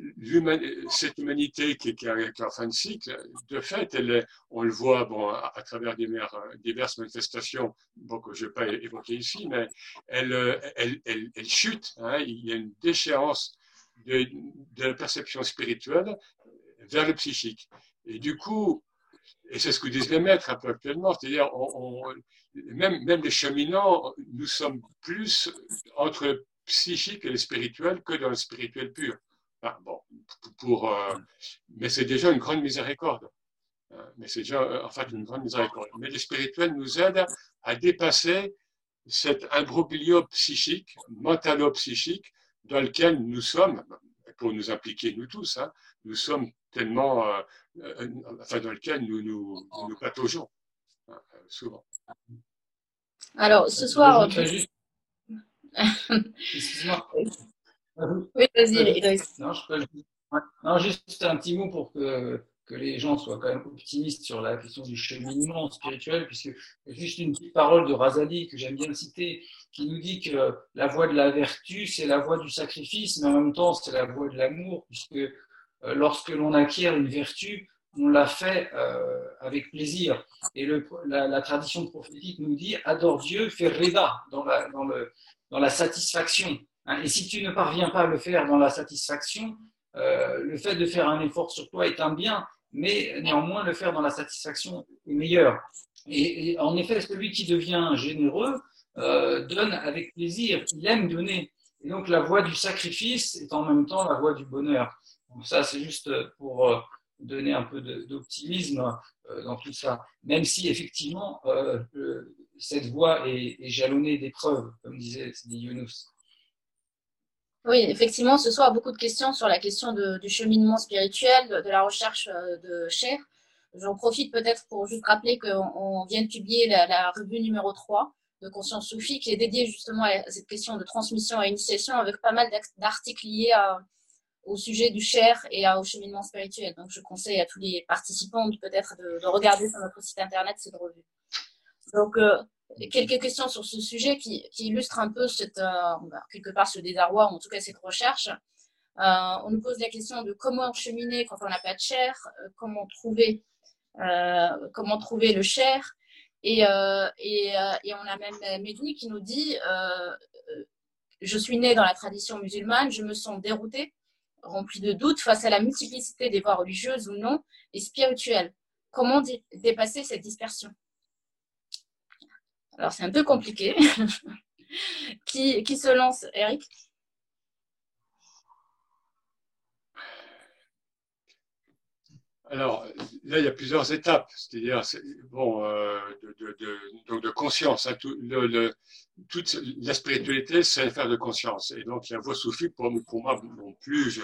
D: cette humanité qui, qui, est en fin de cycle, de fait, elle on le voit bon, à, travers diverses manifestations bon, que je ne vais pas évoquer ici, mais elle, elle, elle, elle chute. Hein, il y a une déchéance de, de, la perception spirituelle vers le psychique. Et du coup, et c'est ce que disent les maîtres un peu actuellement, c'est-à-dire, on, même, même les cheminants, nous sommes plus entre psychique et le spirituel que dans le spirituel pur. bon, pour, euh, mais c'est déjà une grande miséricorde. Euh, mais c'est déjà euh, en fait une grande miséricorde. Mais le spirituel nous aide à dépasser cet imbroglio psychique, mentalo-psychique, dans lequel nous sommes, pour nous impliquer nous tous, hein, nous sommes tellement, enfin dans lequel nous nous, nous pataugeons, hein, souvent.
F: Alors, ce soir, (laughs)
C: Excuse-moi.
F: Oui, vas-y,
C: non, juste un petit mot pour que, que, les gens soient quand même optimistes sur la question du cheminement spirituel, puisque juste une petite parole de Razali que j'aime bien citer, qui nous dit que la voie de la vertu, c'est la voie du sacrifice, mais en même temps, c'est la voie de l'amour, puisque euh, lorsque l'on acquiert une vertu, on l'a fait euh, avec plaisir. Et la, tradition prophétique nous dit adore Dieu, fais reda dans, la, dans, le, dans la satisfaction. Hein. Et si tu ne parviens pas à le faire dans la satisfaction, euh, le fait de faire un effort sur toi est un bien, mais néanmoins le faire dans la satisfaction est meilleur. Et, en effet, celui qui devient généreux euh, donne avec plaisir, il aime donner. Et donc la voie du sacrifice est en même temps la voie du bonheur. Donc ça, c'est juste pour euh, donner un peu d'optimisme dans tout ça. Même si effectivement, cette voie est, jalonnée d'épreuves, comme disait Younous.
F: Oui, effectivement, ce soir, beaucoup de questions sur la question du cheminement spirituel, de, la recherche de chair. J'en profite peut-être pour juste rappeler qu'on vient de publier la, la, revue numéro 3 de Conscience Soufie qui est dédiée justement à cette question de transmission et initiation avec pas mal d'articles liés au sujet du cher et au cheminement spirituel. Donc je conseille à tous les participants peut-être de, regarder sur notre site internet cette revue. Donc euh, quelques questions sur ce sujet qui, illustrent un peu euh, quelque part ce désarroi, ou en tout cas cette recherche. Euh, on nous pose la question de comment cheminer quand on n'a pas de chair, comment trouver comment trouver le cher. Et, euh, euh, on a même Medoui qui nous dit euh, Je suis né dans la tradition musulmane, je me sens dérouté, rempli de doutes face à la multiplicité des voies religieuses ou non et spirituelles. Comment dépasser cette dispersion? Alors, c'est un peu compliqué. (laughs) qui, qui se lance, Eric?
D: Alors, là, il y a plusieurs étapes, c'est-à-dire, bon, euh, de, de, conscience. Hein, tout, le, toute la spiritualité, c'est une affaire de conscience. Et donc, la voie soufie, pour, pour moi, non plus je,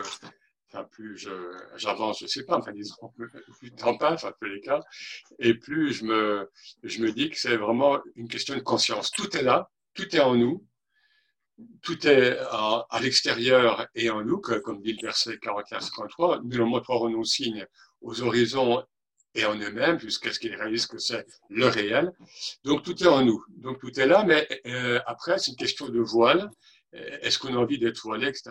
D: enfin, plus j'avance, je, ne sais pas, enfin, disons, plus le temps passe, en tous les cas, et plus je me, je me dis que c'est vraiment une question de conscience. Tout est là, tout est en nous, tout est à, à l'extérieur et en nous, comme dit le verset 41-53, nous le montrerons nos signes aux horizons et en eux-mêmes jusqu'à ce qu'ils réalisent que c'est le réel. Donc tout est en nous, donc tout est là, mais euh, après c'est une question de voile. Est-ce qu'on a envie d'être voilé, etc.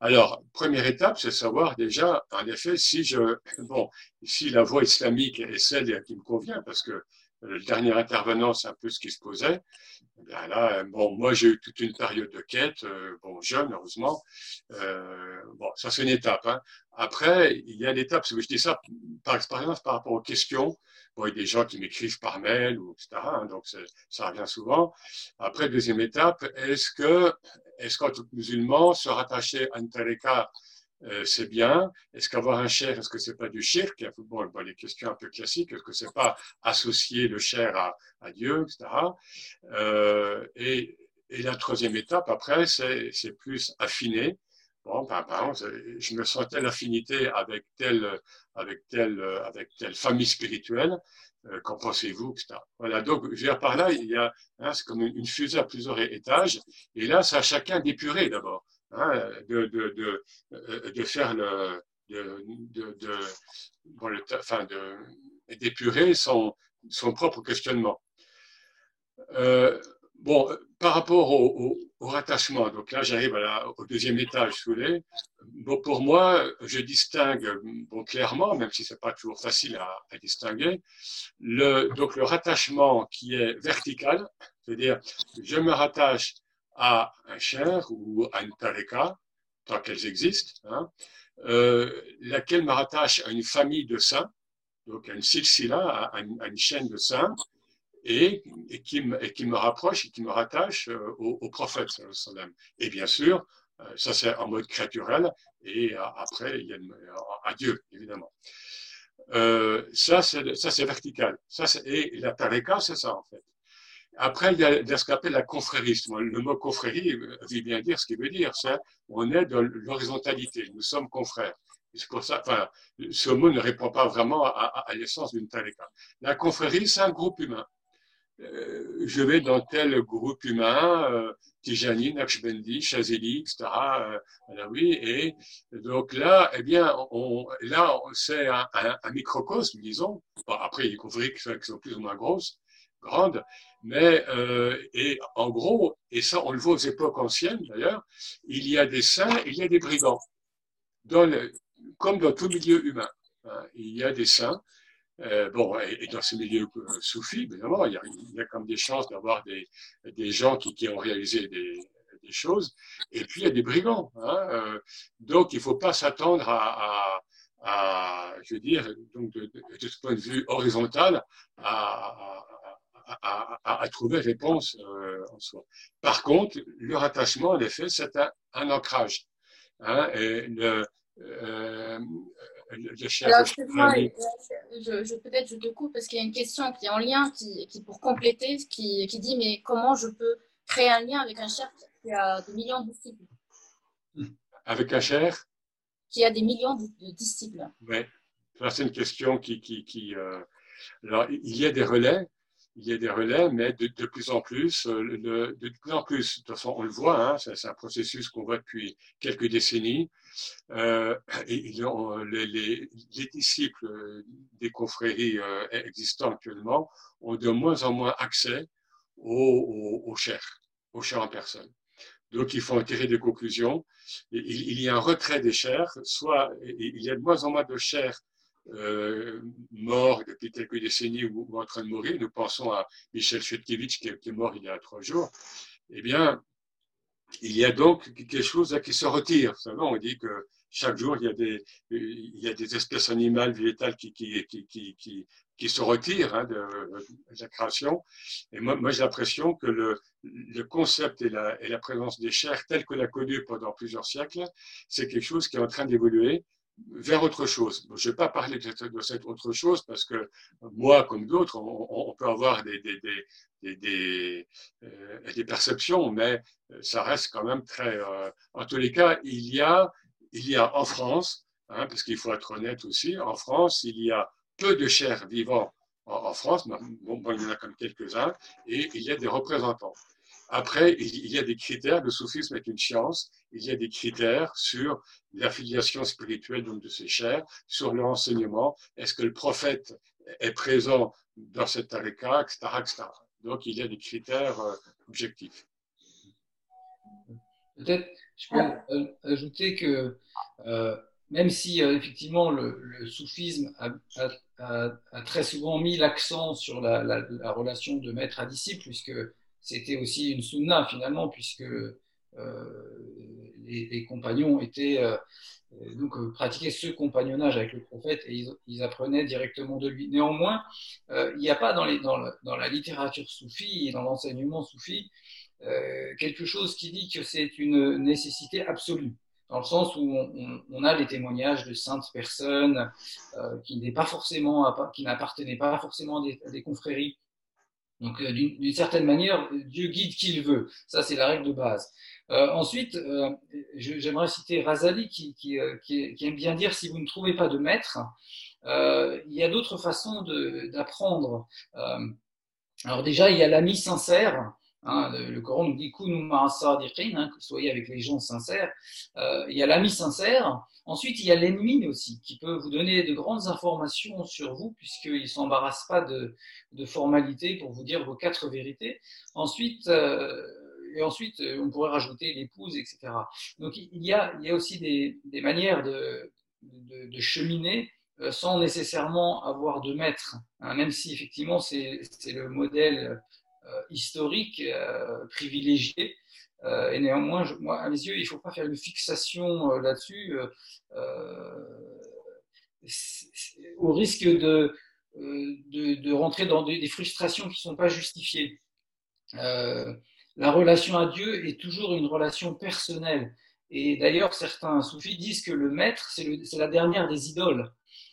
D: Alors, première étape, c'est savoir déjà, en effet, si je, bon, si la voie islamique est celle qui me convient, parce que le dernier intervenant, c'est un peu ce qui se posait. Eh là, bon, moi, j'ai eu toute une période de quête, euh, bon, jeune, heureusement. Euh, bon, ça, c'est une étape. Hein. Après, il y a l'étape, je dis ça par expérience par rapport aux questions. Bon, il y a des gens qui m'écrivent par mail, ou etc. Hein, donc, ça revient souvent. Après, deuxième étape, est-ce que, est-ce qu'en tant que musulman, se rattacher à une tariqa euh, c'est bien? Est-ce qu'avoir un cher, est-ce que c'est pas du shirk? Bon, bon, les questions un peu classiques, est-ce que c'est pas associer le cher à, à Dieu, etc. Euh, et, et, la troisième étape, après, c'est plus affiné. Je me sens telle affinité avec telle, avec telle, avec telle famille spirituelle. Euh, qu'en pensez-vous. Voilà, donc, je par là, hein, c'est comme une fusée à plusieurs étages, et là, c'est à chacun d'épurer d'abord. Hein, euh, de, faire enfin, d'épurer son, son propre questionnement. Euh, bon, par rapport au, au, rattachement, donc là j'arrive au deuxième étage sous les. Bon, pour moi, je distingue bon, clairement, même si c'est pas toujours facile à, à, distinguer, le, donc le rattachement qui est vertical, c'est-à-dire je me rattache à un cher ou à une tareka, tant qu'elles existent, hein, euh, laquelle me rattache à une famille de saints, donc à une silsila, à, une, chaîne de saints, et, qui, me, rapproche et qui me rattache euh, au, prophète. Et bien sûr, euh, ça c'est en mode créaturel, et après, il y a à Dieu, évidemment. ça, c'est vertical. Ça, et la tareka, c'est ça, en fait. Après, il y a ce qu'on appelle la confrérisme. Le mot confrérie veut bien dire ce qu'il veut dire. C'est on est dans l'horizontalité. Nous sommes confrères. Ça, ce mot ne répond pas vraiment à, l'essence d'une tarika. La confrérie, c'est un groupe humain. Euh, je vais dans tel groupe humain, euh, Tijani, Naqshbandi, Chazeli, etc. Euh, oui, et donc là, eh bien, là, c'est un, microcosme, disons. après, il y a des qui sont plus ou moins grosses, grandes, mais, euh, et en gros, et ça on le voit aux époques anciennes d'ailleurs, il y a des saints, il y a des brigands. Comme dans tout milieu humain, hein, il y a des saints. Euh, bon, et, dans ce milieu euh, soufis, évidemment, il y a, il y a comme des chances d'avoir des, des gens qui, qui ont réalisé des, des choses. Et puis, il y a des brigands. Hein, euh, donc, il ne faut pas s'attendre à, à, à, je veux dire, donc de, de, ce point de vue horizontal, à, à, trouver réponse euh, en soi. Par contre, le rattachement, en effet, c'est un, un, ancrage. Hein, et le, euh,
F: le Alors, excuse-moi, je, je, peut-être je te coupe parce qu'il y a une question qui est en lien, qui, qui pour compléter, qui, qui dit mais comment je peux créer un lien avec un cher qui a des millions de disciples
D: Avec un cher
F: Qui a des millions de, de disciples.
D: Oui, c'est une question qui, qui, qui euh, alors, il y a des relais, il y a des relais, mais de, plus en plus, euh, de plus en plus, de toute façon, on le voit, hein, c'est un processus qu'on voit depuis quelques décennies. Euh, les, les, les, disciples des confréries euh, existants actuellement ont de moins en moins accès aux, aux, aux chers, aux chers en personne. Donc, il faut en tirer des conclusions. Il, y a un retrait des chers, soit il y a de moins en moins de chers euh, mort depuis quelques décennies ou, en train de mourir, nous pensons à Michel Chutkiewicz qui, est mort il y a trois jours, eh bien, il y a donc quelque chose qui se retire. Vous savez, on dit que chaque jour, il y a des, espèces animales, végétales qui, se retirent hein, de, la création. Et moi, j'ai l'impression que le, le concept et la, et la présence des chairs, telle que l'a connue pendant plusieurs siècles, c'est quelque chose qui est en train d'évoluer vers autre chose. Je ne vais pas parler de cette autre chose parce que moi, comme d'autres, on, peut avoir des, euh, perceptions, mais ça reste quand même très... Euh, en tous les cas, il y a, il y a en France, hein, parce qu'il faut être honnête aussi, en France, il y a peu de chers vivants en, en France, bon, bon, il y en a comme quelques-uns, et il y a des représentants. Après, il y a des critères, le soufisme est une science, il y a des critères sur l'affiliation spirituelle donc, de ces chers, sur leur enseignement, est-ce que le prophète est présent dans cette tarika, etc., etc. Donc, il y a des critères euh, objectifs.
C: Peut-être, je peux ajouter que euh, même si euh, effectivement le, le, soufisme a, très souvent mis l'accent sur la, relation de maître à disciple, puisque c'était aussi une sunna finalement, puisque euh, les, les, compagnons étaient euh, donc euh, pratiquaient ce compagnonnage avec le prophète et ils, ils apprenaient directement de lui. Néanmoins, il n'y a pas dans, les, dans, le, dans, la littérature soufie et dans l'enseignement soufi quelque chose qui dit que c'est une nécessité absolue dans le sens où on, on, a les témoignages de saintes personnes euh, qui n'est pas forcément qui n'appartenaient pas forcément à des, à des confréries donc, euh, d'une certaine manière, Dieu guide qui il veut. Ça, c'est la règle de base. Euh, ensuite, euh, j'aimerais citer Razali qui, qui, qui, aime bien dire si vous ne trouvez pas de maître, il y a d'autres façons d'apprendre. alors déjà, il y a l'ami sincère. Hein, le, Coran nous dit hein, que soyez avec les gens sincères. il y a l'ami sincère. Ensuite, il y a l'ennemi aussi, qui peut vous donner de grandes informations sur vous, puisqu'il ne s'embarrasse pas de, formalités pour vous dire vos quatre vérités. Ensuite, euh, et ensuite, on pourrait rajouter l'épouse, etc. Donc, il y a, il y a aussi des, des manières de, de, de, cheminer euh, sans nécessairement avoir de maître, hein, même si effectivement c'est le modèle euh, historique euh, privilégié. Euh, et néanmoins, je, moi, à mes yeux, il ne faut pas faire une fixation euh, là-dessus euh, au risque de, de, rentrer dans des, frustrations qui ne sont pas justifiées. la relation à Dieu est toujours une relation personnelle. Et d'ailleurs, certains soufis disent que le maître, c'est la dernière des idoles.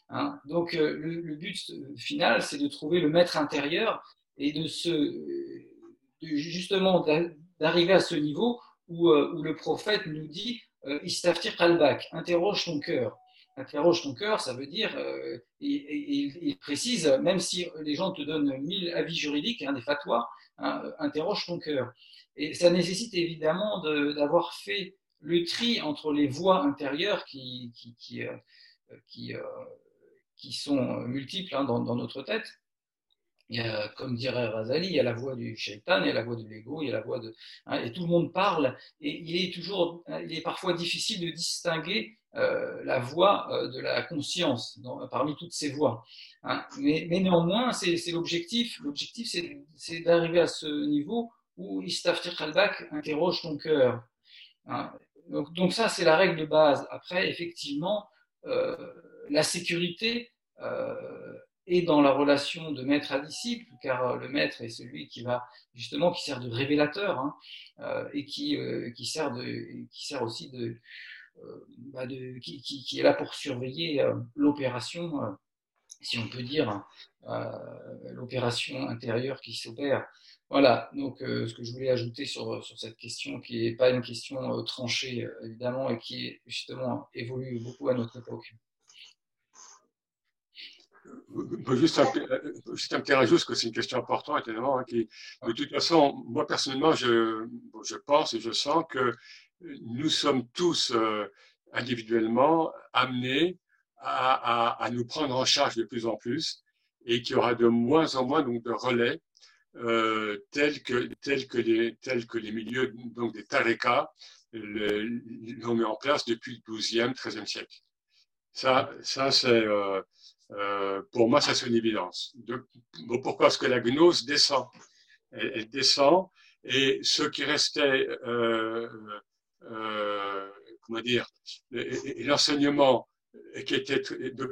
C: Hein. Donc, le, but final, c'est de trouver le maître intérieur et de de justement d'arriver à ce niveau où, euh, le prophète nous dit euh, Istaftir qalbak, interroge ton cœur. Interroge ton cœur, ça veut dire, euh, il, il, précise, même si les gens te donnent mille avis juridiques, hein, des fatwas, hein, interroge ton cœur. Et ça nécessite évidemment d'avoir fait le tri entre les voix intérieures qui, sont multiples hein, dans, notre tête il y a, comme dirait Razali, il y a la voix du shaitan, il y a la voix de l'ego, il y a la voix de, hein, et tout le monde parle, et il est toujours, il est parfois difficile de distinguer euh, la voix euh, de la conscience parmi toutes ces voix. Hein. Mais, mais, néanmoins, c'est l'objectif. L'objectif, c'est d'arriver à ce niveau où Istaftir Khalbak interroge ton cœur. Hein. Donc, donc, ça, c'est la règle de base. Après, effectivement, euh, la sécurité, euh, et dans la relation de maître à disciple, car le maître est celui qui va justement qui sert de révélateur hein, et qui, qui, sert de, qui sert aussi de, bah de qui, qui, qui, est là pour surveiller l'opération, si on peut dire, l'opération intérieure qui s'opère. Voilà, donc ce que je voulais ajouter sur, sur cette question, qui n'est pas une question tranchée, évidemment, et qui justement évolue beaucoup à notre époque.
D: Juste un, juste rajout, parce que c'est une question importante, évidemment, hein, qui, de toute façon, moi personnellement, je, je pense et je sens que nous sommes tous individuellement amenés à, à, nous prendre en charge de plus en plus et qu'il y aura de moins en moins donc, de relais euh, tels, que, tels, que les, tels que les milieux donc, des tarikas l'ont mis en place depuis le 12e, 13e siècle. Ça, ça c'est, euh, euh, pour moi, ça c'est une évidence. De, bon, pourquoi? Parce que la gnose descend. Elle, descend et ce qui restait, euh, euh, comment dire, l'enseignement qui était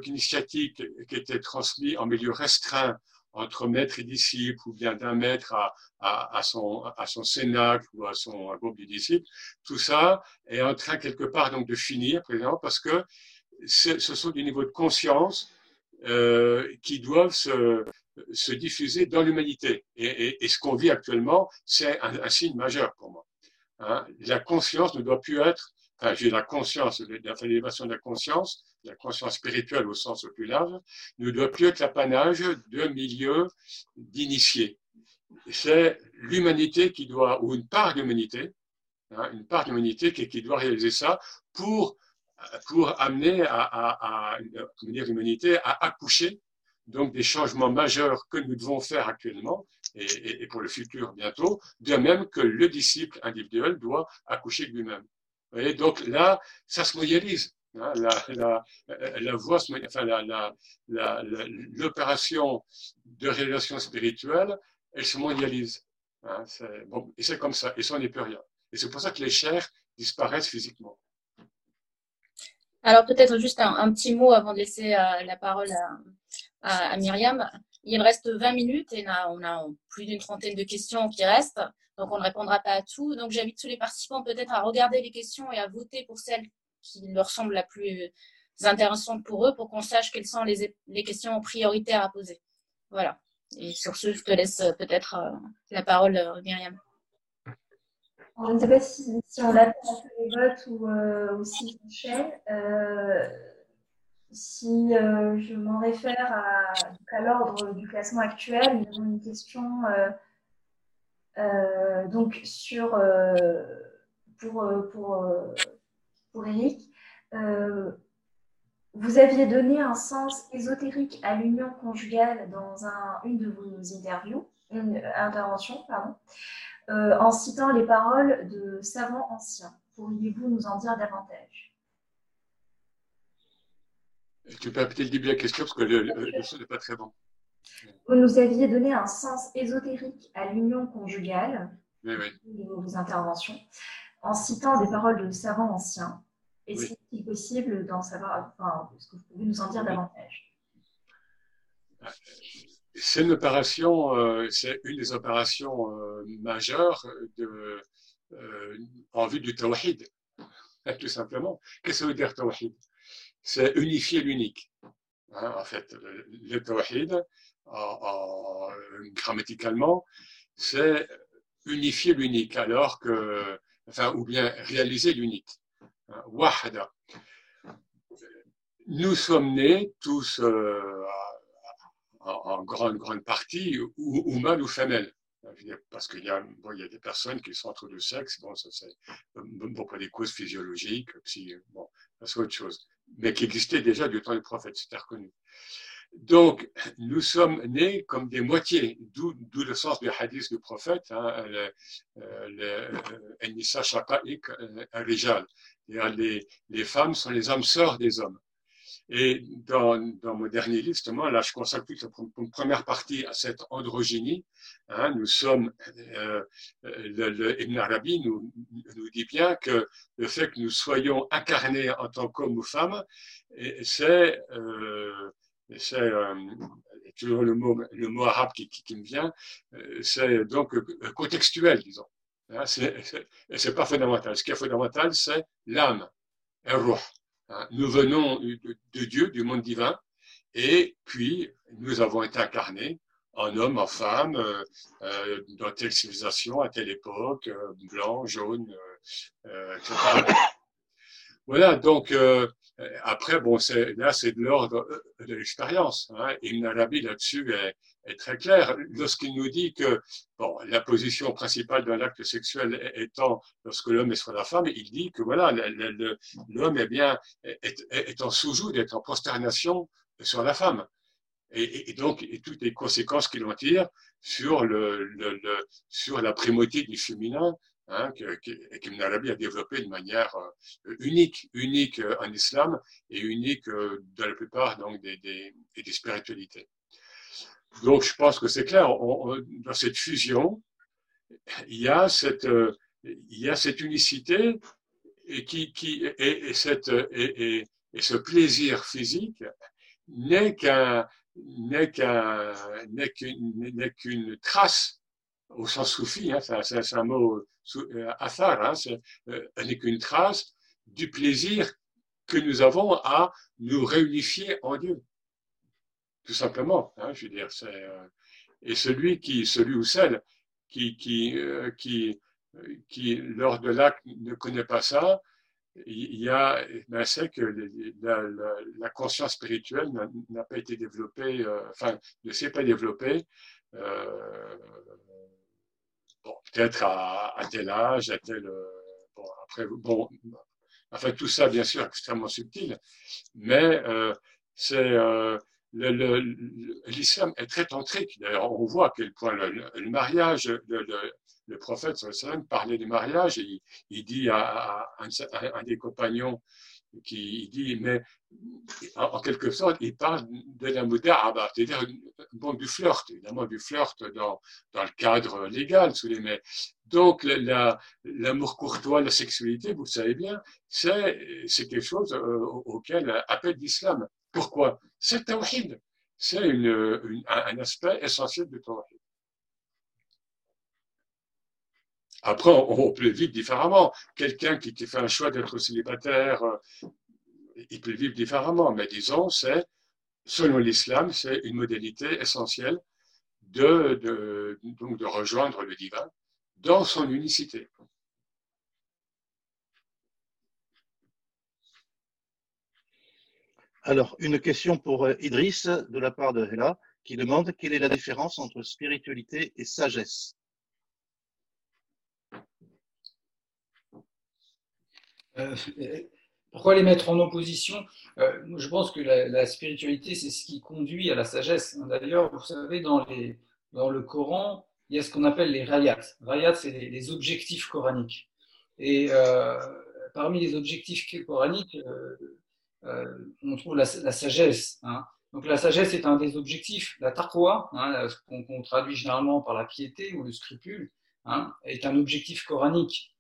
D: initiatique, qui était transmis en milieu restreint entre maître et disciple, ou bien d'un maître à, son, à son cénacle ou à son groupe de disciples, tout ça est en train quelque part donc de finir, présent, parce que ce sont des niveaux de conscience euh, qui doivent se, se diffuser dans l'humanité. Et, et, et, ce qu'on vit actuellement, c'est un, signe majeur pour moi. Hein. La conscience ne doit plus être, enfin, j'ai la conscience, l'élévation de la conscience, la conscience spirituelle au sens le plus large, ne doit plus être l'apanage de milieux d'initiés. C'est l'humanité qui doit, ou une part d'humanité, hein, une part d'humanité qui, qui, doit réaliser ça pour, pour amener à, à, à l'humanité à accoucher donc des changements majeurs que nous devons faire actuellement et, pour le futur bientôt, de même que le disciple individuel doit accoucher lui-même. Donc là, ça se mondialise. Hein, la, la, enfin, l'opération de révélation spirituelle, elle se mondialise. Hein, et c'est comme ça, et ça, on n'est plus rien. Et c'est pour ça que les chairs disparaissent physiquement.
F: Alors peut-être juste un, petit mot avant de laisser euh, la parole à, Myriam. Il reste 20 minutes et on a, plus d'une trentaine de questions qui restent, donc on ne répondra pas à tout. Donc j'invite tous les participants peut-être à regarder les questions et à voter pour celles qui leur semble la plus intéressante pour eux pour qu'on sache quelles sont les, questions prioritaires à poser. Voilà. Et sur ce, je te laisse peut-être euh, la parole, euh, Myriam.
B: Je ne sais pas si, si on attend les votes ou, euh, si j'enchaîne. Euh, si euh, je m'en réfère à, l'ordre du classement actuel, nous avons une question donc sur pour, pour pour Eric. Vous aviez donné un sens ésotérique à l'union conjugale dans un, une de vos interviews, une intervention, pardon, euh, en citant les paroles de savants anciens. Pourriez-vous nous en dire davantage?
D: Tu peux début de la question parce que le, le, le son n'est pas très bon.
B: Vous nous aviez donné un sens ésotérique à l'union conjugale
D: oui, oui.
B: de vos interventions en citant des paroles de savants anciens. Est-ce oui. est possible d'en savoir, enfin, est-ce que vous pouvez nous en dire davantage?
D: C'est une opération, euh, c'est une des opérations euh, majeures de, euh, en vue du tawhid, (laughs) tout simplement. Qu'est-ce que veut dire tawhid? C'est unifier l'unique. Hein, en fait, le, tawhid, grammaticalement, c'est unifier l'unique, alors que enfin, ou bien réaliser l'unique. Wahda. Nous sommes nés tous euh, en, en, grande, grande partie, ou, ou mâles ou femelles. Parce qu'il y, a, bon, y a des personnes qui sont entre deux sexes, bon, ça c'est bon, pour des causes physiologiques, psy, bon, c'est autre chose, mais qui existait déjà du temps du prophète, c'était reconnu. Donc, nous sommes nés comme des moitiés, d'où le sens du hadith du prophète, hein, Nisa Shaqa'iq Rijal. Les, les femmes sont les âmes sœurs des hommes. Et dans, mon dernier livre, justement, là, je consacre toute la première partie à cette androgynie. Hein, nous sommes, euh, le, le, Ibn Arabi nous, nous dit bien que le fait que nous soyons incarnés en tant qu'hommes ou femmes, c'est euh, c'est euh, toujours le mot, le mot arabe qui, qui, me vient, c'est donc contextuel, disons. Hein, c'est pas fondamental. Ce qui est fondamental, c'est l'âme, un hein. Nous venons de Dieu, du monde divin, et puis nous avons été incarnés en homme, en femme, euh, euh, dans telle civilisation, à telle époque, euh, blanc, jaune, etc. (coughs) Voilà, donc après, bon, là, c'est de l'ordre de l'expérience. Hein. Ibn Arabi, là-dessus, est, très clair. Lorsqu'il nous dit que bon, la position principale d'un acte sexuel étant lorsque l'homme est sur la femme, il dit que voilà, l'homme est bien est, en sous-joue, est en prosternation sur la femme et, donc et toutes les conséquences qu'il en tire sur, le, le, sur la primauté du féminin hein, qu'Ibn Arabi a développé de manière euh, unique, unique euh, en islam et unique euh, dans la plupart donc, des, des, des spiritualités. Donc je pense que c'est clair, dans cette fusion, il y a cette, il y a cette unicité et, qui, et, et cette, et, ce plaisir physique n'est qu'un n'est qu'une trace au sens soufi, hein, c'est un mot euh, athar, hein, euh, n'est qu'une trace du plaisir que nous avons à nous réunifier en Dieu. Tout simplement, hein, je veux dire, euh, et celui qui, celui ou celle qui, qui, qui, qui lors de l'acte ne connaît pas ça, il y a, ben c'est que la, la, la, conscience spirituelle n'a pas été développée, euh, enfin, ne s'est pas développée, euh, bon, peut-être à, à, tel âge, à tel, euh, bon, après, bon, enfin, tout ça, bien sûr, extrêmement subtil, mais euh, c'est, euh, l'islam est très tantrique. D'ailleurs, on voit à quel point le, le mariage, le, le prophète sallam parlait du mariage et il, dit à, un, des compagnons qui dit, mais en, quelque sorte, il parle de la muda'aba, c'est-à-dire du flirt, évidemment du flirt dans, dans le cadre légal, sous les. Donc, l'amour courtois, la sexualité, vous le savez bien, c'est quelque chose euh, auquel appelle l'islam. Pourquoi? C'est tawhid. C'est un aspect essentiel du tawhid. Après, on, peut vivre différemment. Quelqu'un qui, fait un choix d'être célibataire, euh, il peut vivre différemment. Mais disons, c'est, selon l'islam, c'est une modalité essentielle de, donc de rejoindre le divin dans son unicité.
E: Alors, une question pour euh, Idriss de la part de Hela qui demande quelle est la différence entre spiritualité et sagesse.
C: Euh, pourquoi les mettre en opposition? Euh, Je pense que la, spiritualité, c'est ce qui conduit à la sagesse. D'ailleurs, vous savez, dans, les, dans le Coran, il y a ce qu'on appelle les rayats. Rayats, c'est les, objectifs coraniques. Et euh, parmi les objectifs coraniques, on trouve la, sagesse. Hein. Donc la sagesse est un des objectifs. La taqwa, hein, qu'on traduit généralement par la piété ou le scrupule, hein, est un objectif coranique.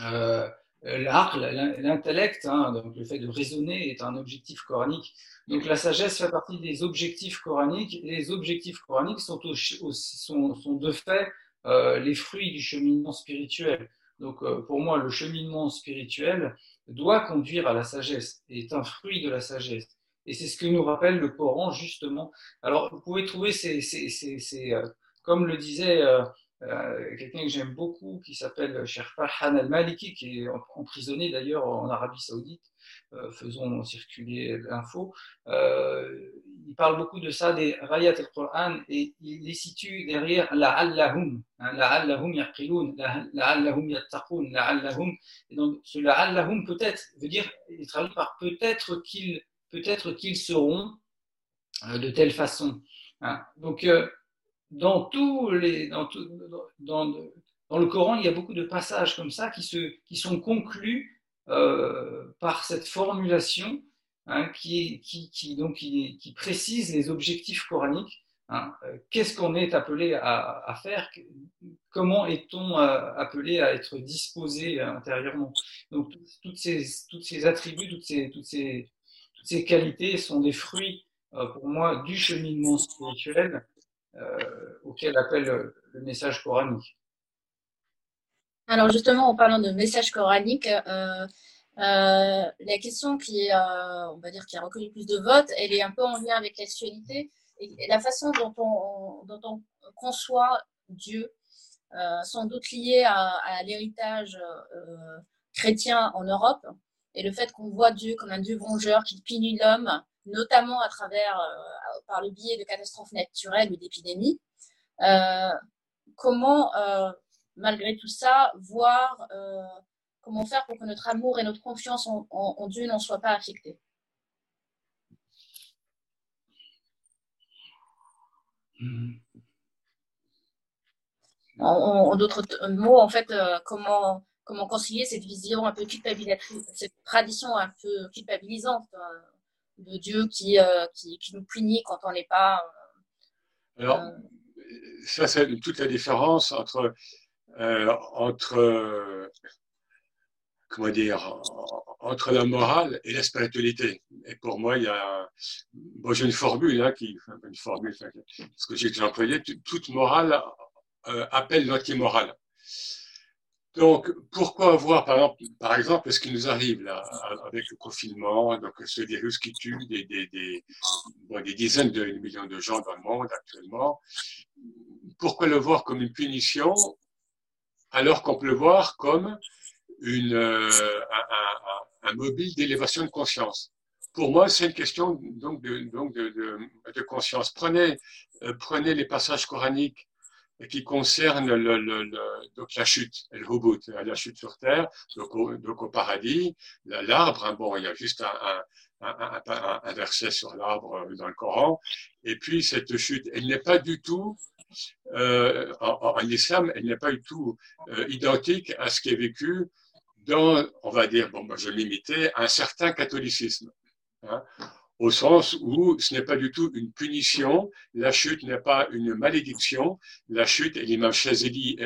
C: Euh, euh, l'art, l'intellect, hein, donc le fait de raisonner est un objectif coranique. Donc la sagesse fait partie des objectifs coraniques. Les objectifs coraniques sont, sont, sont de fait euh, les fruits du cheminement spirituel. Donc euh, pour moi, le cheminement spirituel doit conduire à la sagesse, est un fruit de la sagesse. Et c'est ce que nous rappelle le Coran justement. Alors vous pouvez trouver ces, ces, ces, ces comme le disait euh, quelqu'un que j'aime beaucoup qui s'appelle Cheikh Farhan al-Maliki, qui est emprisonné d'ailleurs en Arabie Saoudite. Euh, faisons circuler l'info. Euh, il parle beaucoup de ça, des rayat al-Qur'an, et il les situe derrière la'allahum, hein, la'allahum yaqilun, la'allahum yattaqun, la'allahum. Et donc, ce la'allahum peut-être veut dire, il traduit par peut-être qu'ils peut-être seront de telle façon. Hein. Donc, dans tous les, dans, dans, dans, le Coran, il y a beaucoup de passages comme ça qui, se, qui sont conclus euh, par cette formulation hein, qui, qui, qui, donc, qui, qui, précise les objectifs coraniques. Hein. Euh, qu'est-ce qu'on est appelé à, faire Comment est-on euh, appelé à être disposé intérieurement Donc, toutes ces, toutes ces attributs, toutes ces, toutes ces, toutes ces qualités sont des fruits pour moi, du cheminement spirituel auquel appelle le message coranique.
F: Alors justement, en parlant de message coranique, euh, euh, la question qui, euh, on va dire, qui a recueilli plus de votes, elle est un peu en lien avec l'actualité et, la façon dont on, dont on conçoit Dieu, sans doute liée à, l'héritage chrétien en Europe et le fait qu'on voit Dieu comme un Dieu vengeur qui punit l'homme, notamment à travers, par le biais de catastrophes naturelles ou d'épidémies. comment malgré tout ça, voir euh, comment faire pour que notre amour et notre confiance en, Dieu n'en soient pas affectés? En, d'autres mots, en fait, euh, comment, comment concilier cette vision un peu culpabilisatrice, cette tradition un peu culpabilisante euh, de Dieu qui, qui, qui, nous punit quand on n'est pas.
D: Alors, ça, c'est toute la différence entre euh, entre, comment dire, entre la morale et la spiritualité. Et pour moi, il y a, j'ai une formule, hein, qui, une formule, ce que j'ai employé, toute morale euh, appelle l'anti-morale. Donc, pourquoi avoir, par exemple, par exemple, ce qui nous arrive avec le confinement, donc ce virus qui tue des, des dizaines de millions de gens dans le monde actuellement, pourquoi le voir comme une punition alors qu'on peut le voir comme euh, un, un, mobile d'élévation de conscience. Pour moi, c'est une question donc de, donc de, de, conscience. Prenez, euh, prenez les passages coraniques qui concernent le, le, la chute, le hubut, la chute sur terre, donc au, donc au paradis, l'arbre. Hein, bon, il y a juste un, un, verset sur l'arbre dans le Coran. Et puis cette chute, elle n'est pas du tout euh, en, islam, elle n'est pas du tout euh, identique à ce qui est vécu dans, on va dire, bon, moi je l'imitais, un certain catholicisme. Hein, au sens où ce n'est pas du tout une punition, la chute n'est pas une malédiction, la chute, et l'imam Chazeli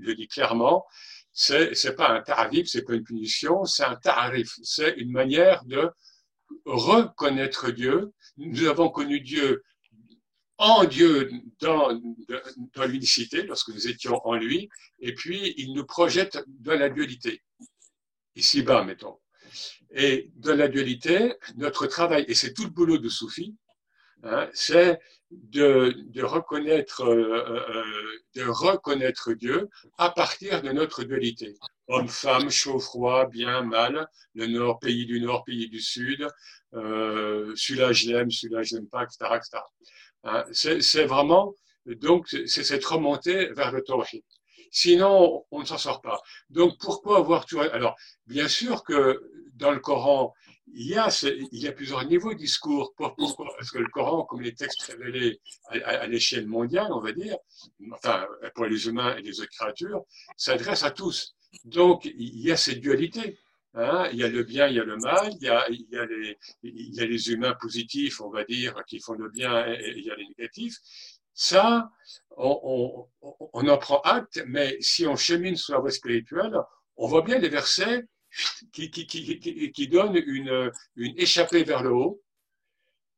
D: le dit clairement, c'est, c'est pas un tarif, c'est pas une punition, c'est un tarif, c'est une manière de reconnaître Dieu. Nous avons connu Dieu en Dieu dans, dans l'unicité, lorsque nous étions en lui, et puis il nous projette dans la dualité, ici-bas, mettons. Et dans la dualité, notre travail, et c'est tout le boulot de Soufi, hein, c'est de, de, reconnaître, euh, euh, de reconnaître Dieu à partir de notre dualité. Homme, femme, chaud, froid, bien, mal, le nord, pays du nord, pays du sud, euh, celui-là je l'aime, celui-là je l'aime pas, etc., etc. Hein, c'est vraiment, donc, c'est cette remontée vers le tawhid. Sinon, on ne s'en sort pas. Donc, pourquoi avoir tout Alors, bien sûr que dans le Coran, il y a, il y a plusieurs niveaux de discours. Pourquoi? Parce que le Coran, comme les textes révélés à, l'échelle mondiale, on va dire, enfin, pour les humains et les autres créatures, s'adresse à tous. Donc, il y a cette dualité. Hein, il y a le bien, il y a le mal, il y a, les, humains positifs, on va dire, qui font le bien, et, il y a les négatifs. Ça, on, en prend acte, mais si on chemine sur la voie spirituelle, on voit bien les versets qui, donnent une, échappée vers le haut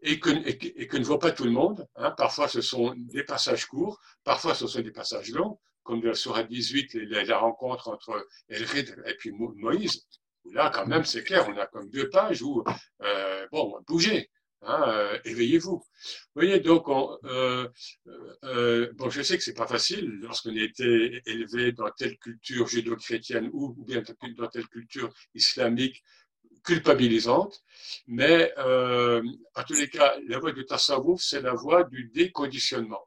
D: et que, ne voit pas tout le monde. Hein. Parfois, ce sont des passages courts, parfois, ce sont des passages longs, comme dans la 18, la, la rencontre entre Elrid et puis Moïse. Là, quand même, c'est clair, on a comme deux pages où, euh, bon, bougez, hein, euh, éveillez-vous. Vous voyez, donc, euh, euh, bon, je sais que c'est pas facile lorsqu'on a été élevé dans telle culture judéo-chrétienne ou, bien dans telle culture islamique culpabilisante, mais en tous les cas, la voie du tasawwuf, c'est la voie du déconditionnement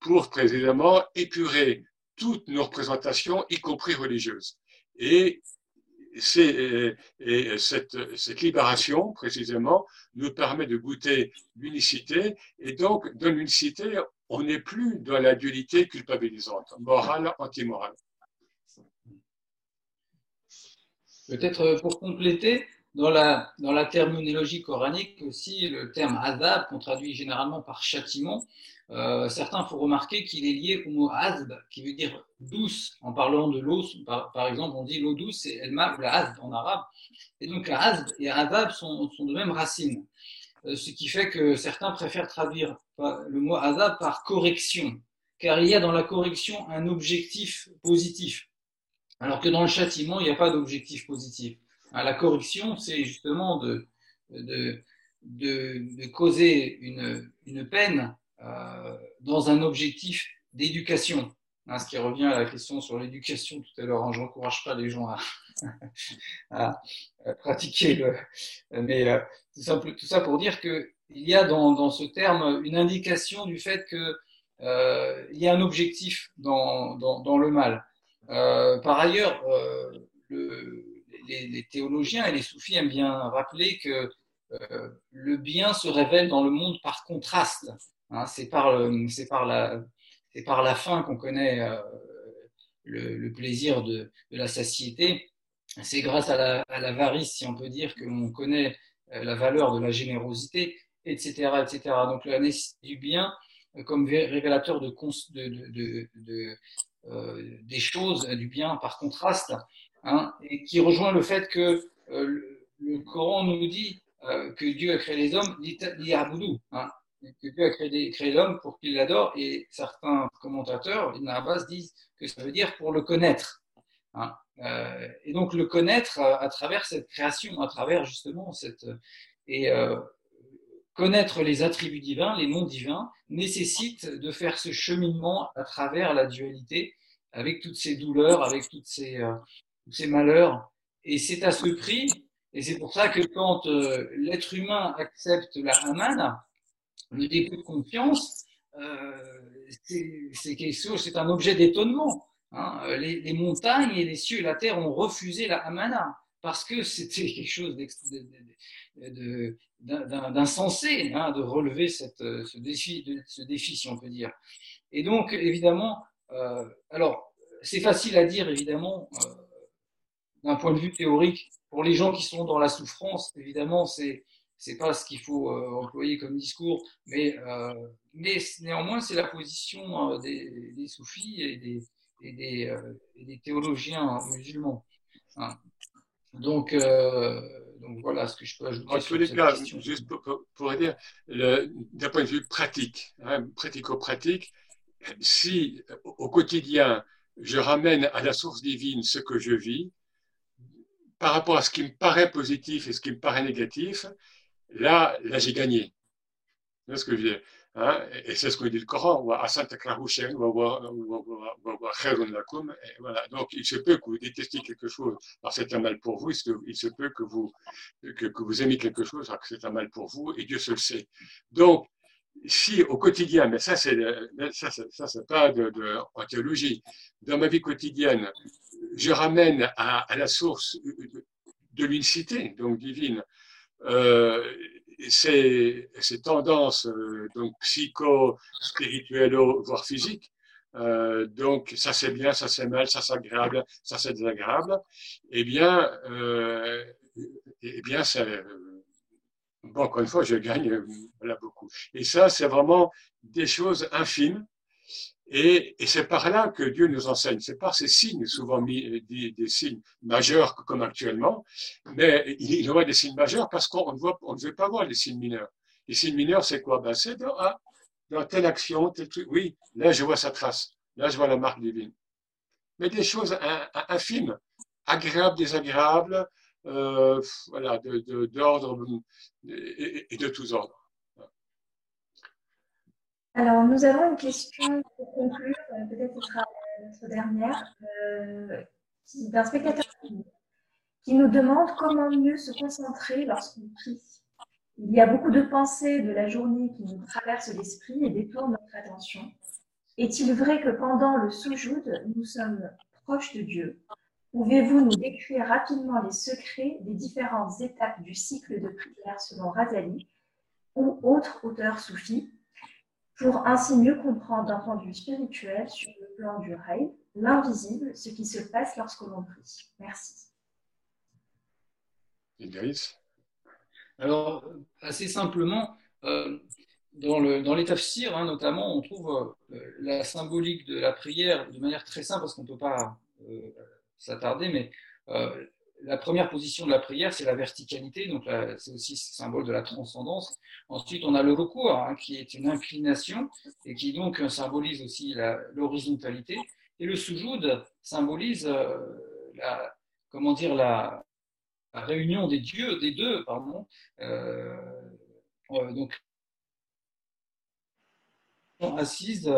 D: pour précisément épurer toutes nos représentations, y compris religieuses. Et et cette, libération, précisément, nous permet de goûter l'unicité. Et donc, dans l'unicité, on n'est plus dans la dualité culpabilisante, morale, antimorale.
C: Peut-être pour compléter, dans la, dans la terminologie coranique aussi, le terme azab, qu'on traduit généralement par châtiment, euh, certains font remarquer qu'il est lié au mot azb, qui veut dire douce. En parlant de l'eau, par, exemple, on dit l'eau douce, c'est elma ou la azb en arabe. Et donc la azb et azab sont, de même racine. ce qui fait que certains préfèrent traduire le mot azab par correction, car il y a dans la correction un objectif positif, alors que dans le châtiment, il n'y a pas d'objectif positif. Hein, la correction, c'est justement de, de, de, causer une, une peine euh, dans un objectif d'éducation. Hein, ce qui revient à la question sur l'éducation tout à l'heure. Hein, je n'encourage pas les gens à, (laughs) à, pratiquer le. Mais euh, tout, ça, tout, ça, pour dire qu'il y a dans, dans, ce terme une indication du fait qu'il euh, y a un objectif dans, dans, dans le mal. Euh, par ailleurs, euh, le, les, les, théologiens et les soufis aiment bien rappeler que euh, le bien se révèle dans le monde par contraste. Hein, c'est par, par, la, par la fin qu'on connaît euh, le, le, plaisir de, de la satiété. C'est grâce à l'avarice, si on peut dire, que l'on connaît euh, la valeur de la générosité, etc. etc. Donc la nécessité du bien comme révélateur de, de, de, euh, des choses, du bien par contraste, hein, et qui rejoint le fait que euh, le, Coran nous dit euh, que Dieu a créé les hommes, l'Iyaboudou, hein, que Dieu a créé, créé l'homme pour qu'il l'adore, et certains commentateurs, Ibn Abbas, disent que ça veut dire pour le connaître. Hein. Euh, et donc le connaître à, travers cette création, à travers justement cette... Et euh, connaître les attributs divins, les noms divins, nécessite de faire ce cheminement à travers la dualité, avec toutes ces douleurs, avec toutes ces, euh, tous ces malheurs. Et c'est à ce prix, et c'est pour ça que quand euh, l'être humain accepte la Haman, le dépôt de confiance, euh, c'est quelque chose, c'est un objet d'étonnement. Hein. Les, montagnes et les cieux et la terre ont refusé la Hamana parce que c'était (laughs) quelque chose d'insensé hein, de relever cette, ce, défi, ce défi, si on peut dire. Et donc, évidemment, euh, alors, c'est facile à dire, évidemment, euh, d'un point de vue théorique. Pour les gens qui sont dans la souffrance, évidemment, c'est c'est pas ce qu'il faut euh, employer comme discours, mais, euh, mais néanmoins, c'est la position euh, des, des, soufis et des, et des, et des théologiens musulmans. Hein. Donc, euh, donc voilà ce que je peux ajouter.
D: En tous les cas, question. juste pour dire, d'un point de vue pratique, hein, pratico-pratique, si au quotidien je ramène à la source divine ce que je vis, par rapport à ce qui me paraît positif et ce qui me paraît négatif, là, là j'ai gagné. C'est ce que je veux. Hein? Et c'est ce que dit le Coran. Voilà. Donc, il se peut que vous détestiez quelque chose, alors c'est un mal pour vous. Il se peut que vous, que, que vous aimez quelque chose, alors que c'est un mal pour vous, et Dieu se le sait. Donc, si au quotidien, mais ça, c'est, ça, ça, pas de, en théologie, dans ma vie quotidienne, je ramène à la source de l'unicité, donc divine, euh, ces, ces tendances euh, donc psycho-spirituelles, voire physiques. Euh, donc ça c'est bien, ça c'est mal, ça c'est agréable, ça c'est désagréable. Eh bien, euh, eh bien, ça, bon, encore une fois, je gagne voilà, beaucoup. Et ça, c'est vraiment des choses infimes et, et c'est par là que Dieu nous enseigne. C'est par ces signes, souvent mis, des, des, signes majeurs comme actuellement, mais il y aura des signes majeurs parce qu'on ne, ne veut pas voir les signes mineurs. Les signes mineurs, c'est quoi? Ben, C'est dans, ah, dans telle action, tel truc. Oui, là, je vois sa trace. Là, je vois la marque divine. Mais des choses infimes, agréables, désagréables, euh, voilà, d'ordre de, de, et, et de tous ordres.
B: Alors, nous avons une question pour conclure, euh, peut-être sera notre dernière, euh, d'un spectateur qui nous demande comment mieux se concentrer lorsqu'on prie. Il y a beaucoup de pensées de la journée qui nous traversent l'esprit et détournent notre attention. Est-il vrai que pendant le soujoud, nous sommes proches de Dieu? Pouvez-vous nous décrire rapidement les secrets des différentes étapes du cycle de prière selon Razali ou autres auteurs soufis? Pour ainsi mieux comprendre d'un point de vue spirituel sur le plan du rêve, l'invisible, ce qui se passe lorsque l'on prie. Merci.
D: Idriss?
C: Alors, assez simplement, euh, dans, le, dans les tafsirs, hein, notamment, on trouve euh, la symbolique de la prière de manière très simple, parce qu'on ne peut pas euh, s'attarder, mais euh, la première position de la prière, c'est la verticalité, donc c'est aussi le symbole de la transcendance. Ensuite, on a le recours, hein, qui est une inclination et qui donc symbolise aussi l'horizontalité. Et le soujoud symbolise euh, la, comment dire, la, réunion des dieux, des deux, pardon. Euh, euh, donc, assise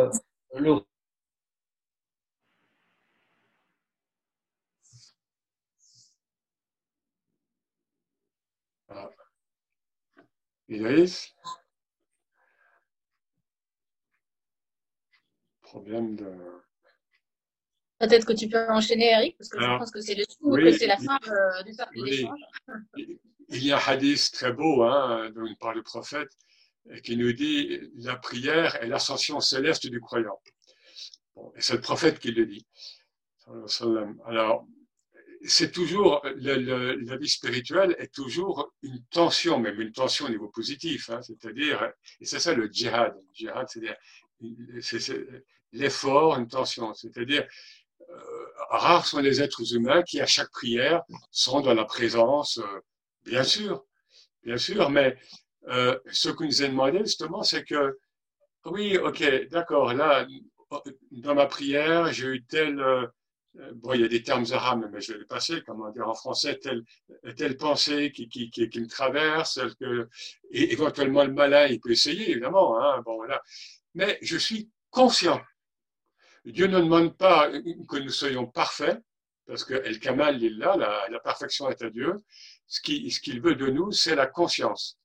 C: le
D: Iris Problème de.
F: Peut-être que tu peux enchaîner, Eric, parce que je pense que c'est le que c'est la fin euh, du de l'échange.
D: Il y a un hadith très beau hein, par le prophète qui nous dit la prière est l'ascension céleste du croyant. et c'est le prophète qui le dit. Alors, c'est toujours, la vie spirituelle est toujours une tension, même une tension au niveau positif, hein, c'est-à-dire, et c'est ça le djihad. Le djihad, c'est-à-dire l'effort, une tension, c'est-à-dire, euh, rares sont les êtres humains qui, à chaque prière, sont dans la présence, euh, bien sûr, bien sûr, mais euh, ce que nous a demandé justement, c'est que, oui, ok, d'accord, là, dans ma prière, j'ai eu tel euh, bon, il y a des termes arabes, mais je vais les passer, comment dire en français, telle, pensée qui, qui, qui, me traverse, et éventuellement le malin, il peut essayer, évidemment. Hein, bon, voilà. Mais je suis conscient. Dieu ne demande pas que nous soyons parfaits, parce que El Kamal, il là, la, perfection est à Dieu. Ce qu'il ce qu'il veut de nous, c'est la conscience.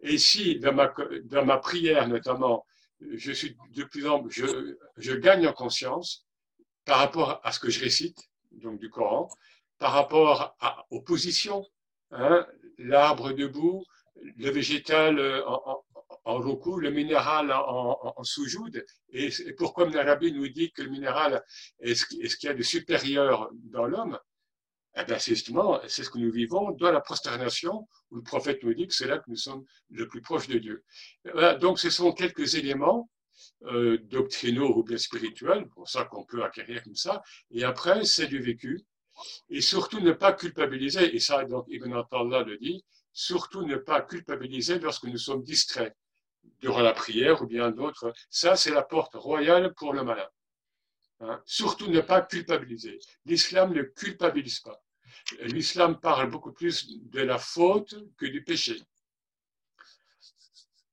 D: Et si, dans ma, dans ma prière notamment, je suis de plus en plus, je, je gagne en conscience, par rapport à ce que je récite, donc du Coran, par rapport à, aux positions, hein, l'arbre debout, le végétal euh, en, en, en le minéral en, en sous-joude. Et, pourquoi Mnarabi nous dit que le minéral est ce, est ce qu'il y a de supérieur dans l'homme eh bien, c'est justement, c'est ce que nous vivons dans la prosternation, où le prophète nous dit que c'est là que nous sommes le plus proche de Dieu. Voilà, donc, ce sont quelques éléments euh, doctrinaux ou bien spirituels, pour ça qu'on peut acquérir comme ça, et après, c'est du vécu. Et surtout ne pas culpabiliser, et ça, donc, Ibn Attallah le dit, surtout ne pas culpabiliser lorsque nous sommes distraits durant la prière ou bien d'autres. Ça, c'est la porte royale pour le malin. Hein. Surtout ne pas culpabiliser. L'islam ne culpabilise pas. L'islam parle beaucoup plus de la faute que du péché.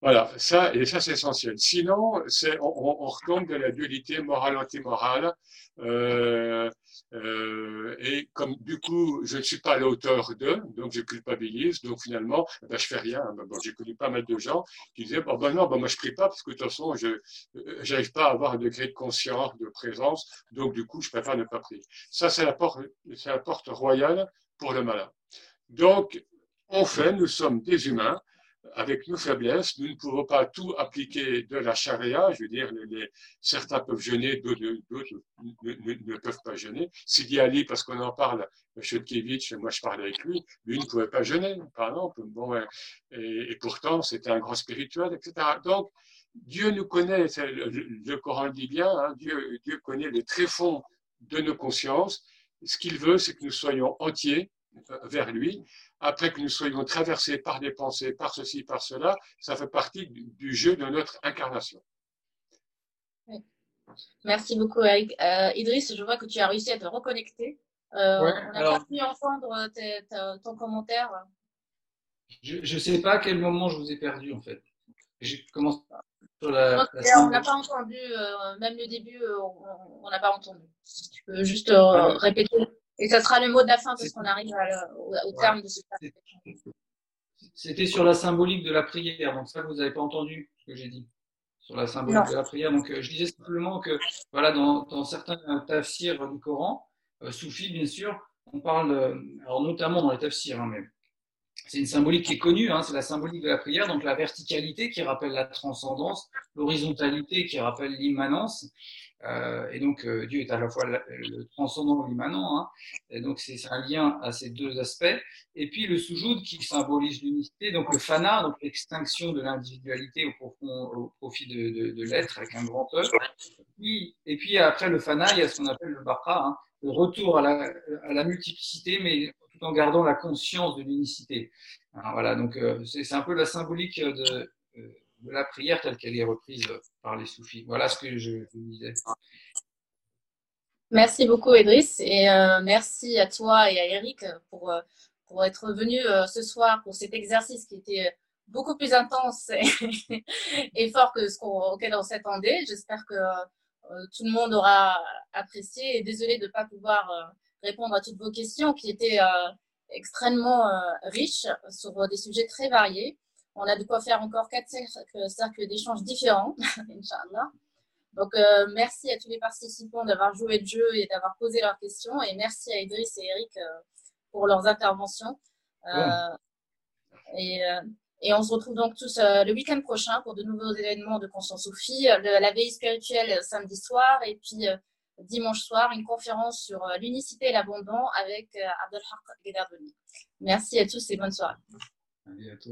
D: Voilà, ça, et ça c'est essentiel. Sinon, c'est, on, on, retombe dans la dualité morale-antimorale. Euh, euh, et comme du coup, je ne suis pas l'auteur d'eux, donc je culpabilise, donc finalement, ben, je fais rien. Ben, bon, j'ai connu pas mal de gens qui disaient, bon, ben non, ben, moi je prie pas parce que de toute façon, je n'arrive pas à avoir un degré de conscience, de présence, donc du coup, je préfère ne pas prier. Ça, c'est la porte, c'est la porte royale pour le malin. Donc, on fait, nous sommes des humains, avec nos faiblesses, nous ne pouvons pas tout appliquer de la charia. Je veux dire, certains peuvent jeûner, d'autres ne, peuvent pas jeûner. Sidi Ali, parce qu'on en parle, Chodkiewicz, moi je parle avec lui, lui ne pouvait pas jeûner, par exemple. Bon, et, et pourtant, c'était un grand spirituel, etc. Donc, Dieu nous connaît, le, Coran le dit bien, hein, Dieu, Dieu connaît les tréfonds de nos consciences. Ce qu'il veut, c'est que nous soyons entiers vers lui après que nous soyons traversés par des pensées, par ceci, par cela, ça fait partie du, jeu de notre incarnation.
F: Merci beaucoup, Eric. Euh, Idriss, je vois que tu as réussi à te reconnecter. Euh, on n'a pas pu entendre ton commentaire.
C: Je ne sais pas à quel moment je vous ai perdu, en fait. J'ai commencé
F: sur la, on n'a pas entendu, euh, même le début, on n'a pas entendu. Tu peux juste répéter et ça sera le mot de la fin parce qu'on arrive au, terme de ce
C: C'était sur la symbolique de la prière, donc ça vous n'avez pas entendu ce que j'ai dit sur la symbolique de la prière. Donc euh, je disais simplement que voilà dans, dans certains tafsirs du Coran, euh, soufis bien sûr, on parle, euh, alors notamment dans les tafsirs, hein, mais c'est une symbolique qui est connue, hein, c'est la symbolique de la prière, donc la verticalité qui rappelle la transcendance, l'horizontalité qui rappelle l'immanence, euh, et donc, euh, Dieu est à la fois le, transcendant et l'immanent. Hein. Et donc, c'est un lien à ces deux aspects. Et puis, le soujoud qui symbolise l'unité. Donc, le fana, donc l'extinction de l'individualité au, au, profit de, de, de l'être avec un grand E. Et puis, après le fana, il y a ce qu'on appelle le baka, hein, le retour à la, à la multiplicité, mais tout en gardant la conscience de l'unicité. voilà, donc c'est un peu la symbolique de, de la prière telle qu'elle est reprise par les soufis. Voilà ce que je vous disais.
F: Merci beaucoup, Idriss, et euh, merci à toi et à Eric pour, euh, pour être venus euh, ce soir pour cet exercice qui était beaucoup plus intense (laughs) et, fort que ce auquel on s'attendait. J'espère que tout le monde aura apprécié et désolé de ne pas pouvoir répondre à toutes vos questions qui étaient extrêmement riches sur des sujets très variés. On a de quoi faire encore quatre cercles d'échanges différents, (laughs) Inch'Allah. Donc, euh, merci à tous les participants d'avoir joué le jeu et d'avoir posé leurs questions. Et merci à Idriss et Eric euh, pour leurs interventions. Euh, et, et, on se retrouve donc tous le week-end prochain pour de nouveaux événements de Conscience Sophie, la veille spirituelle samedi soir et puis dimanche soir, une conférence sur l'unicité et l'abondant avec Abdelhak. Merci à tous et bonne soirée.